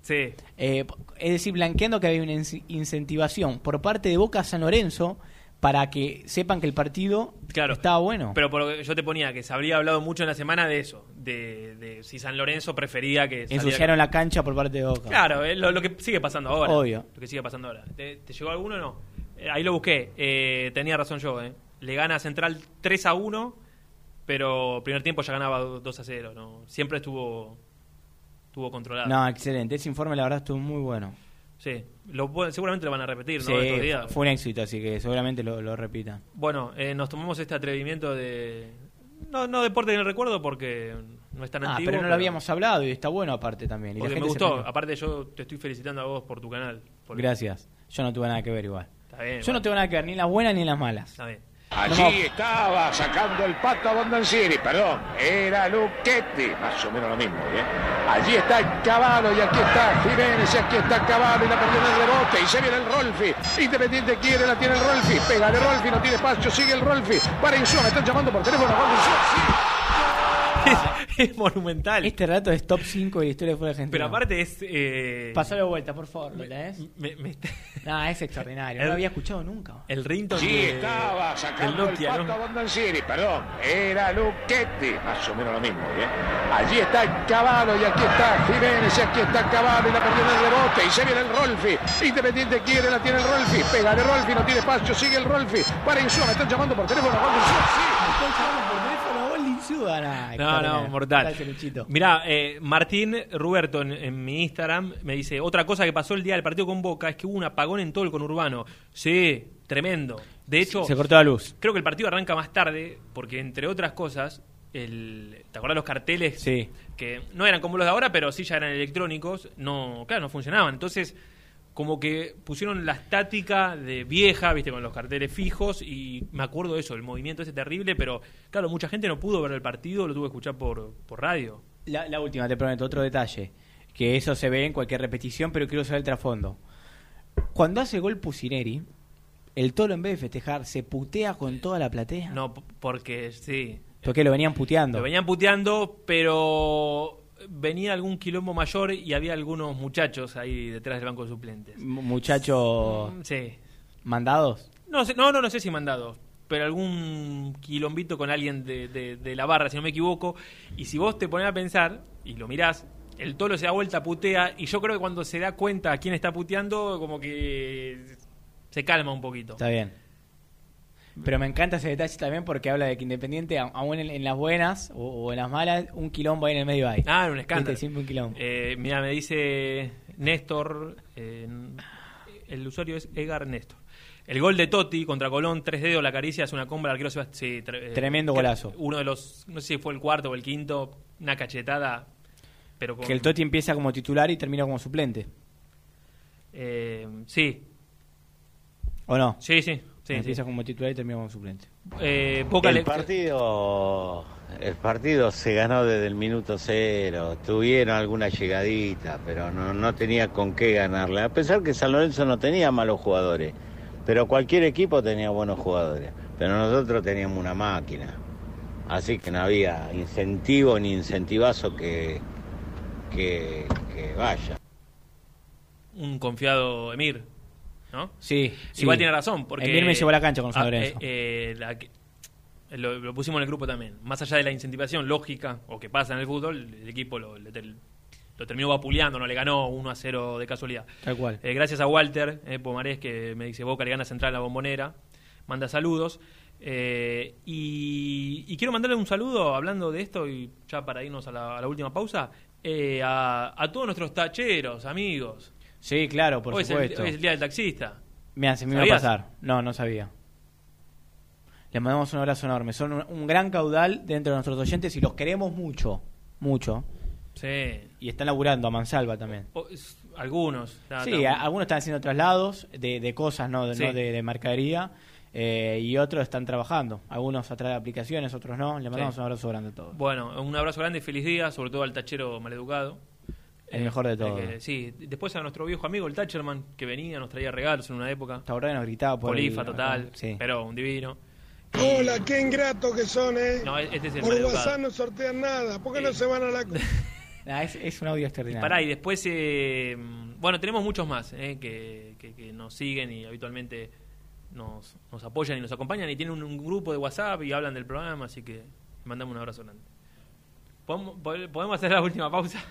Sí. Eh, es decir, blanqueando que había una incentivación por parte de Boca San Lorenzo para que sepan que el partido Claro. estaba bueno. Pero por lo que yo te ponía que se habría hablado mucho en la semana de eso, de, de si San Lorenzo prefería que Ensuciaron la cancha por parte de Boca. Claro, lo, lo que sigue pasando ahora. Obvio. Lo que sigue pasando ahora. ¿Te, te llegó alguno o no? Eh, ahí lo busqué. Eh, tenía razón yo, ¿eh? Le gana Central 3 a 1, pero primer tiempo ya ganaba 2 a 0. ¿no? Siempre estuvo, estuvo controlado. No, excelente. Ese informe, la verdad, estuvo muy bueno. Sí, lo, seguramente lo van a repetir, Sí, ¿no? Estos días. fue un éxito, así que seguramente lo, lo repitan. Bueno, eh, nos tomamos este atrevimiento de... No, no deporte en el recuerdo porque no es tan Ah, antiguo. pero no lo habíamos hablado y está bueno aparte también. Y Porque me gente gustó. Aparte yo te estoy felicitando a vos por tu canal. Porque- Gracias. Yo no tuve nada que ver igual. Bien, Yo bueno. no tengo nada que ver ni en las buenas ni en las malas. Está bien. Allí No, estaba sacando el pato a Bondancieri, perdón, era Luchetti, más o menos lo mismo, ¿eh? Allí está el Caballo y aquí está Jiménez y aquí está Caballo y la perdió en el rebote y se viene el Rolfi. Independiente quiere, la tiene el Rolfi, pega de Rolfi, no tiene espacio, sigue el Rolfi. Para Insúa, me están llamando por teléfono, Insúa, sí. es monumental. Este rato es top 5 de la historia de fútbol argentino. Pero aparte es... Eh... Pasalo de vuelta, por favor. ¿lo lees? me- me- No, es extraordinario. No lo había escuchado nunca. El ringtone Allí de- estaba sacando Nokia, el pato ¿no? a Bondancieri, perdón, era Luchetti, más o menos lo mismo, ¿eh? Allí está el Caballo y aquí está Jiménez y aquí está Caballo y la perdió en el rebote y se viene el Rolfi. Independiente quiere, la tiene el Rolfi, pega de Rolfi, no tiene espacio, sigue el Rolfi. Para Insúa, me están llamando por teléfono, gol de Insúa, sí. No, no, mortal. Mirá, eh, Martín Ruberto en, en mi Instagram me dice, otra cosa que pasó el día del partido con Boca es que hubo un apagón en todo el conurbano. Sí, tremendo. De hecho, Se cortó la luz. creo que el partido arranca más tarde porque, entre otras cosas, el, ¿te acordás los carteles? Sí. Que no eran como los de ahora, pero sí ya eran electrónicos. No, claro, no funcionaban. Entonces, como que pusieron la estática de vieja, viste, con los carteles fijos, y me acuerdo de eso, el movimiento ese terrible, pero claro, mucha gente no pudo ver el partido, lo tuvo que escuchar por, por radio. La, la última, te prometo, otro detalle. Que eso se ve en cualquier repetición, pero quiero saber el trasfondo. Cuando hace gol Pusineri, el Tolo en vez de festejar, se putea con toda la platea. No, porque sí. Porque lo venían puteando. Lo venían puteando, pero venía algún quilombo mayor y había algunos muchachos ahí detrás del banco de suplentes. Muchachos Mm, Sí. mandados. No, sé, no, no, no sé si mandados, pero algún quilombito con alguien de, de- de la barra, si no me equivoco. Y si vos te pones a pensar y lo mirás, el tolo se da vuelta, putea, y yo creo que cuando se da cuenta a quién está puteando, como que se calma un poquito. Está bien. Pero me encanta ese detalle también porque habla de que Independiente, aún en, en las buenas o, o en las malas, un quilombo ahí en el medio hay. Ah, un escándalo. Viste, Siempre un quilombo. Eh, mira, me dice Néstor, eh, el usuario es Egar Néstor. El gol de Totti contra Colón, tres dedos, la caricia, es una compra, el arquero se va- sí, tre- eh, Tremendo golazo. Uno de los, no sé si fue el cuarto o el quinto, una cachetada, pero con... Que el Totti empieza como titular y termina como suplente. eh, sí, ¿O no? sí, sí. Sí, empieza sí. como titular y termina como suplente. Eh, Boca el le- partido el partido se ganó desde el minuto cero. Tuvieron alguna llegadita pero no, no tenía con qué ganarle. A pesar que San Lorenzo no tenía malos jugadores pero cualquier equipo tenía buenos jugadores. Pero nosotros teníamos una máquina. Así que no había incentivo ni incentivazo que que, que vaya. Un confiado Emir, ¿no? Sí, sí. Igual tiene razón, porque... Emir me llevó a la cancha con San Ah, Lorenzo. eh, eh, la lo, lo pusimos en el grupo también. Más allá de la incentivación lógica o que pasa en el fútbol, el equipo lo, le- lo terminó vapuleando, no le ganó 1 a 0 de casualidad. Tal cual. Eh, gracias a Walter eh, Pomarés que me dice Boca le gana Central a la bombonera. Manda saludos. Eh, y, y quiero mandarle un saludo hablando de esto y ya para irnos a la, a la última pausa eh, a, a todos nuestros tacheros, amigos. Sí, claro, por hoy Es el, supuesto. hoy es el día del taxista. Mira, se me iba a pasar. No, no sabía. Les mandamos un abrazo enorme. Son un, un gran caudal dentro de nuestros oyentes y los queremos mucho. Mucho. Sí. Y están laburando a mansalva también. O- algunos. Sí, a- algunos están haciendo traslados de, de cosas, no, de, Sí. no de, de mercadería. eh, y otros están trabajando. Algunos a través de aplicaciones, otros no. Les mandamos Sí. un abrazo grande a todos. Bueno, un abrazo grande y feliz día, sobre todo al tachero maleducado. El mejor de Eh, todos. que- sí, después a nuestro viejo amigo el Thatcherman, que venía, nos traía regalos en una época. Taurán nos gritaba por Polifa el- total, sí. pero un divino. Hola, qué ingrato que son, ¿eh? No, este es el Por. WhatsApp no sortean nada. ¿Por qué no se van a la... Es, es un audio extraordinario. Pará, y después, eh, bueno, tenemos muchos más eh, que, que- que nos siguen y habitualmente nos, nos apoyan y nos acompañan y tienen un, un grupo de WhatsApp y hablan del programa, así que mandamos un abrazo grande. ¿Podemos, pod- ¿Podemos hacer la última pausa?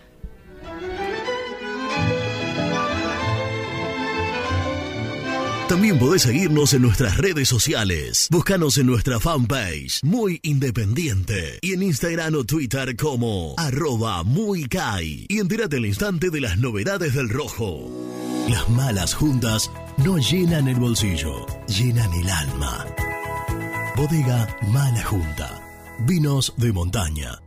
También podés seguirnos en nuestras redes sociales. Búscanos en nuestra fanpage, Muy Independiente. Y en Instagram o Twitter como arroba muy Kai. Y entérate al instante de las novedades del rojo. Las malas juntas no llenan el bolsillo, llenan el alma. Bodega Mala Junta. Vinos de montaña.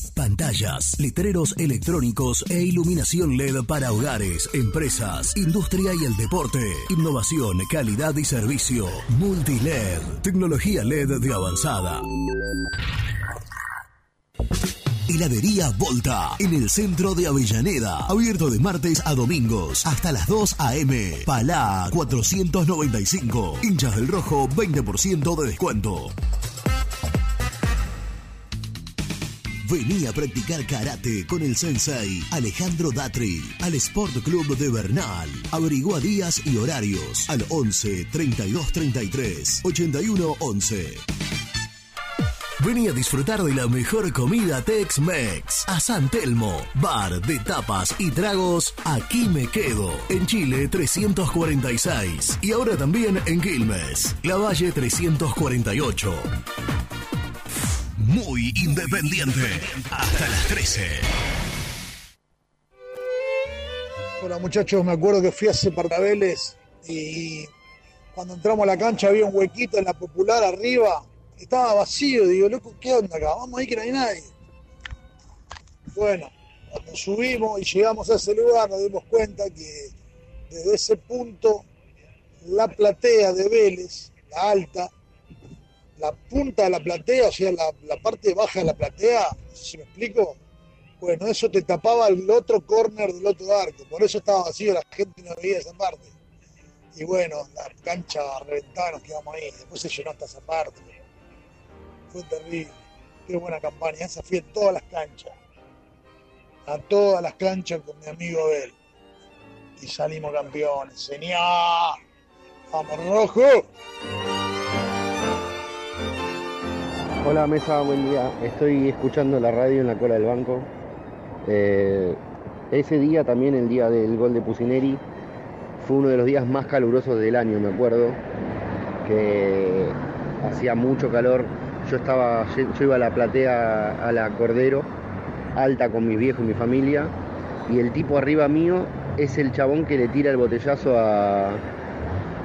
Pantallas, letreros electrónicos e iluminación LED para hogares, empresas, industria y el deporte. Innovación, calidad y servicio. Multiled, tecnología LED de avanzada. Heladería Volta, en el centro de Avellaneda. Abierto de martes a domingos hasta las 2 a.m. Palá 495. Hinchas del Rojo, 20% de descuento. Vení a practicar karate con el sensei Alejandro Datri al Sport Club de Bernal. Averigua días y horarios al 11 32 33 81 11. Vení a disfrutar de la mejor comida Tex-Mex a San Telmo, bar de tapas y tragos Aquí me quedo, en Chile 346 y ahora también en Quilmes, La Valle 348. Muy independiente, hasta las 13. Hola muchachos, me acuerdo que fui a Vélez y cuando entramos a la cancha había un huequito en la popular arriba, estaba vacío, digo, loco, ¿qué onda acá? Vamos ahí que no hay nadie. Bueno, cuando subimos y llegamos a ese lugar nos dimos cuenta que desde ese punto la platea de Vélez, la alta, la punta de la platea, o sea, la, parte baja de la platea, si me explico, bueno, eso te tapaba el otro corner del otro arco, por eso estaba vacío, la gente no veía esa parte. Y bueno, la cancha reventada, nos quedamos ahí, después se llenó hasta esa parte. Fue terrible, qué buena campaña, esa fui en todas las canchas, a todas las canchas con mi amigo Abel. Y salimos campeones, señor. ¡Vamos rojo! Hola Mesa, buen día. Estoy escuchando la radio en la cola del banco. Eh, ese día también, el día del gol de Pusineri, fue uno de los días más calurosos del año, me acuerdo, que hacía mucho calor. Yo estaba, yo iba a la platea a la Cordero, alta con mis viejos y mi familia, y el tipo arriba mío es el chabón que le tira el botellazo a,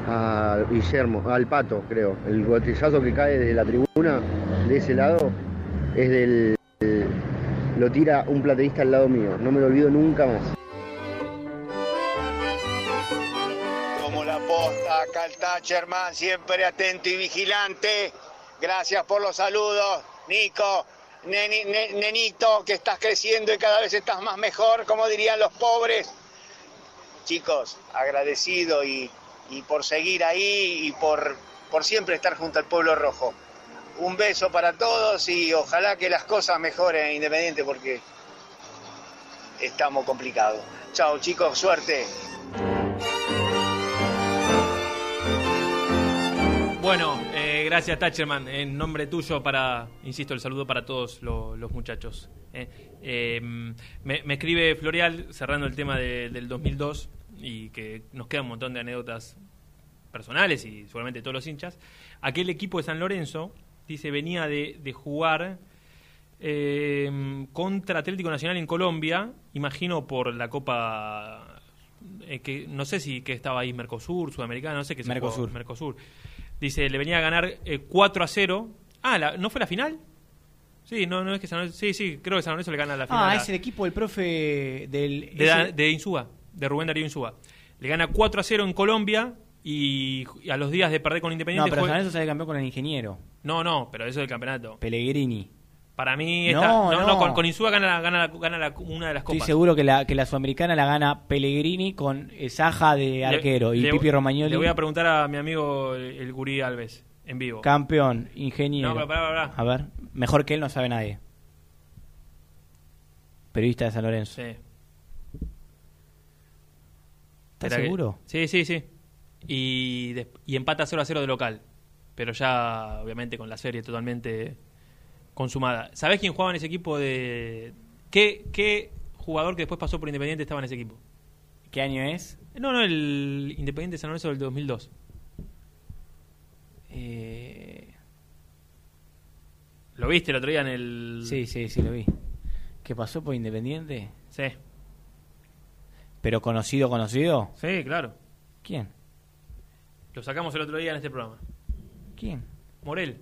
a Guillermo, al pato, creo. El botellazo que cae desde la tribuna de ese lado es del. Lo tira un plateísta al lado mío. No me lo olvido nunca más. Como la posta, acá el siempre atento y vigilante. Gracias por los saludos, Nico. nenito, que estás creciendo y cada vez estás más mejor, como dirían los pobres. Chicos, agradecido y, y por seguir ahí y por, por siempre estar junto al pueblo rojo. Un beso para todos y ojalá que las cosas mejoren Independiente porque estamos complicados. Chao chicos, suerte. Bueno, eh, gracias Tacherman. En nombre tuyo, para, insisto, el saludo para todos lo- los muchachos. eh. Eh, me, escribe Florial, cerrando el tema de- del 2002, y que nos queda un montón de anécdotas personales y seguramente todos los hinchas. Aquel equipo de San Lorenzo, dice, venía de, de jugar eh, contra Atlético Nacional en Colombia, imagino por la Copa eh, que no sé si que estaba ahí Mercosur, Sudamericana, no sé qué se Mercosur. jugó, Mercosur. Dice, le venía a ganar eh, 4 a 0. Ah, la- ¿no fue la final? Sí, no, no es que San Lorenzo, sí, sí, creo que San Lorenzo le gana la final. Ah, es el equipo del profe del. de, ese- de Insúa, de Rubén Darío Insúa. Le gana 4 a 0 en Colombia y, a los días de perder con No, Independiente pero jue- San Lorenzo sale campeón con el ingeniero. No, no, pero eso del campeonato. Pellegrini. Para mí No, está, no, no, no. con, con Insúa gana, la- gana, la- gana la- una de las Estoy copas. seguro que la, que la sudamericana la gana Pellegrini con eh, Saja de Le- arquero y le- Pipi Romagnoli. Le voy a preguntar a mi amigo el, el Gurí Alves en vivo. Campeón, ingeniero. No, pero pará, pará, A ver, mejor que él no sabe nadie. Periodista de San Lorenzo. Sí. ¿Estás Espera que- seguro? Sí, sí, sí. Y, des- y empata 0 a 0 de local. Pero ya, obviamente, con la serie totalmente consumada. ¿Sabés quién jugaba en ese equipo de. ¿Qué, qué jugador que después pasó por Independiente estaba en ese equipo? ¿Qué año es? No, no, el Independiente San Lorenzo del 2002. Eh, ¿Lo viste el otro día en el. Sí, sí, sí, lo vi. ¿Qué pasó por Independiente? Sí. ¿Pero conocido, conocido? Sí, claro. ¿Quién? Lo sacamos el otro día en este programa. ¿Quién? Morel,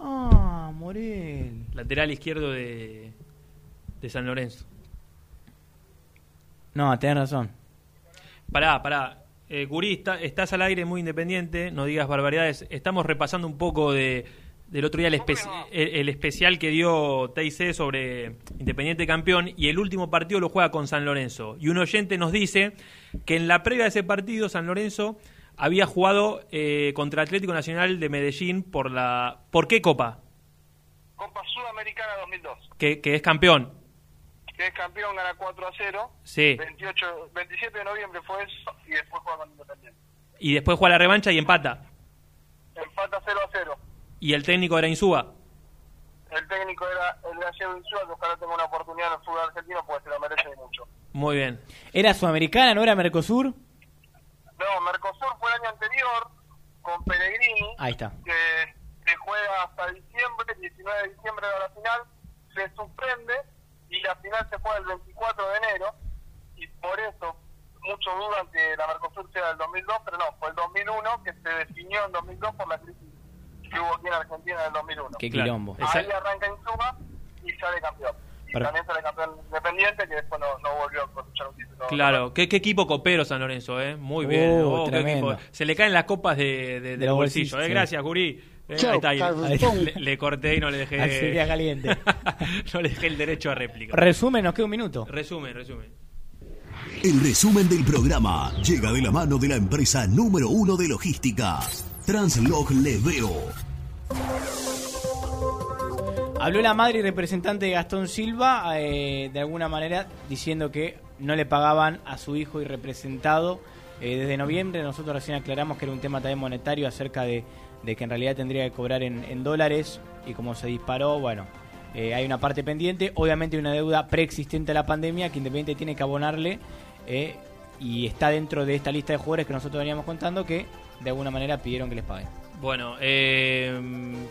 Ah, Morel. lateral izquierdo de, de San Lorenzo. No, tenés razón. Pará, pará. Eh, Gurí, está- estás al aire muy independiente, no digas barbaridades. Estamos repasando un poco de, del otro día el, espe- el, el especial que dio TIC sobre Independiente Campeón y el último partido lo juega con San Lorenzo. Y un oyente nos dice que en la previa de ese partido San Lorenzo había jugado eh, contra Atlético Nacional de Medellín por la... ¿Por qué Copa? Copa Sudamericana 2002. Que, que es campeón. Que es campeón, gana 4 a 0. Sí. 28, 27 de noviembre fue eso y después juega con Independiente. Y después juega la revancha y empata. Empata 0 a 0. Y el técnico era Insúa. El técnico era el gallego Insúa, que ojalá tenga una oportunidad en el fútbol argentino porque se lo merece mucho. Muy bien. ¿Era sudamericana, no era Mercosur? No, Mercosur fue el año anterior con Pellegrini, Ahí está. que se juega hasta diciembre, 19 de diciembre de la final, se suspende y la final se juega el 24 de enero y por eso mucho duda que la Mercosur sea del 2002, pero no, fue el 2001 que se definió en 2002 por la crisis que hubo aquí en Argentina en el 2001. Qué quilombo. Ahí arranca Insuma y sale campeón. Y Pero- también sale campeón independiente que después no, no volvió a cosechar un título. Claro, ¿Qué, qué equipo copero San Lorenzo, ¿eh? Muy bien. Uh, Oh, qué tremendo. equipo. Se le caen las copas de, de, de los los bolsillos, bolsillos, ¿eh? sí. Gracias, Guri. Eh, Chau, ahí está, ahí. Le, le corté y no le dejé. Caliente. no le dejé el derecho a réplica. Resumen, nos queda un minuto. resumen, resumen. El resumen del programa llega de la mano de la empresa número uno de logística, Translog Leveo. Habló la madre y representante de Gastón Silva, eh, de alguna manera diciendo que no le pagaban a su hijo y representado eh, desde noviembre. Nosotros recién aclaramos que era un tema también monetario acerca de, de que en realidad tendría que cobrar en, dólares y como se disparó, bueno, eh, hay una parte pendiente. Obviamente una deuda preexistente a la pandemia que Independiente tiene que abonarle eh, y está dentro de esta lista de jugadores que nosotros veníamos contando que de alguna manera pidieron que les paguen. Bueno, eh,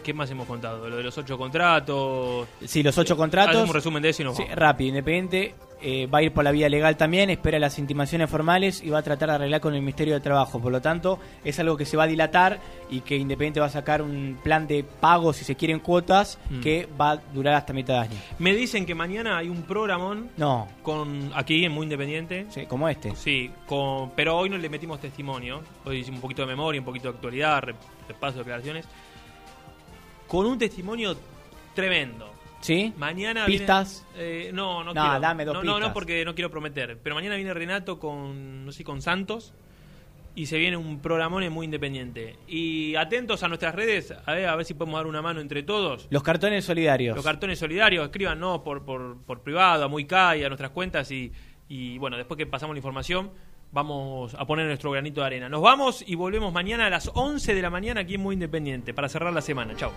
¿qué más hemos contado? Lo de los ocho contratos. Sí, los ocho contratos. Hacemos un resumen de eso y nos Sí, vamos. rápido, Independiente eh, va a ir por la vía legal también, espera las intimaciones formales y va a tratar de arreglar con el Ministerio de Trabajo. Por lo tanto, es algo que se va a dilatar y que Independiente va a sacar un plan de pago, si se quieren cuotas, Mm. que va a durar hasta mitad de año. Me dicen que mañana hay un programón No, con aquí en Muy Independiente. sí, como este. Sí, con, pero hoy no le metimos testimonio. Hoy hicimos un poquito de memoria, un poquito de actualidad, de declaraciones. Con un testimonio tremendo. ¿Sí? Mañana ¿Pistas? viene- eh, no, no, No, quiero. dame dos no, no, no, pistas. porque no quiero prometer. Pero mañana viene Renato con, no sé, con Santos. Y se viene un programón muy independiente. Y atentos a nuestras redes, a ver, a ver si podemos dar una mano entre todos. Los cartones solidarios. Los cartones solidarios, escríbanos por, por, por privado, a Muy Kai, a nuestras cuentas y, y bueno, después que pasamos la información, vamos a poner nuestro granito de arena. Nos vamos y volvemos mañana a las 11 de la mañana aquí en Muy Independiente para cerrar la semana. Chao.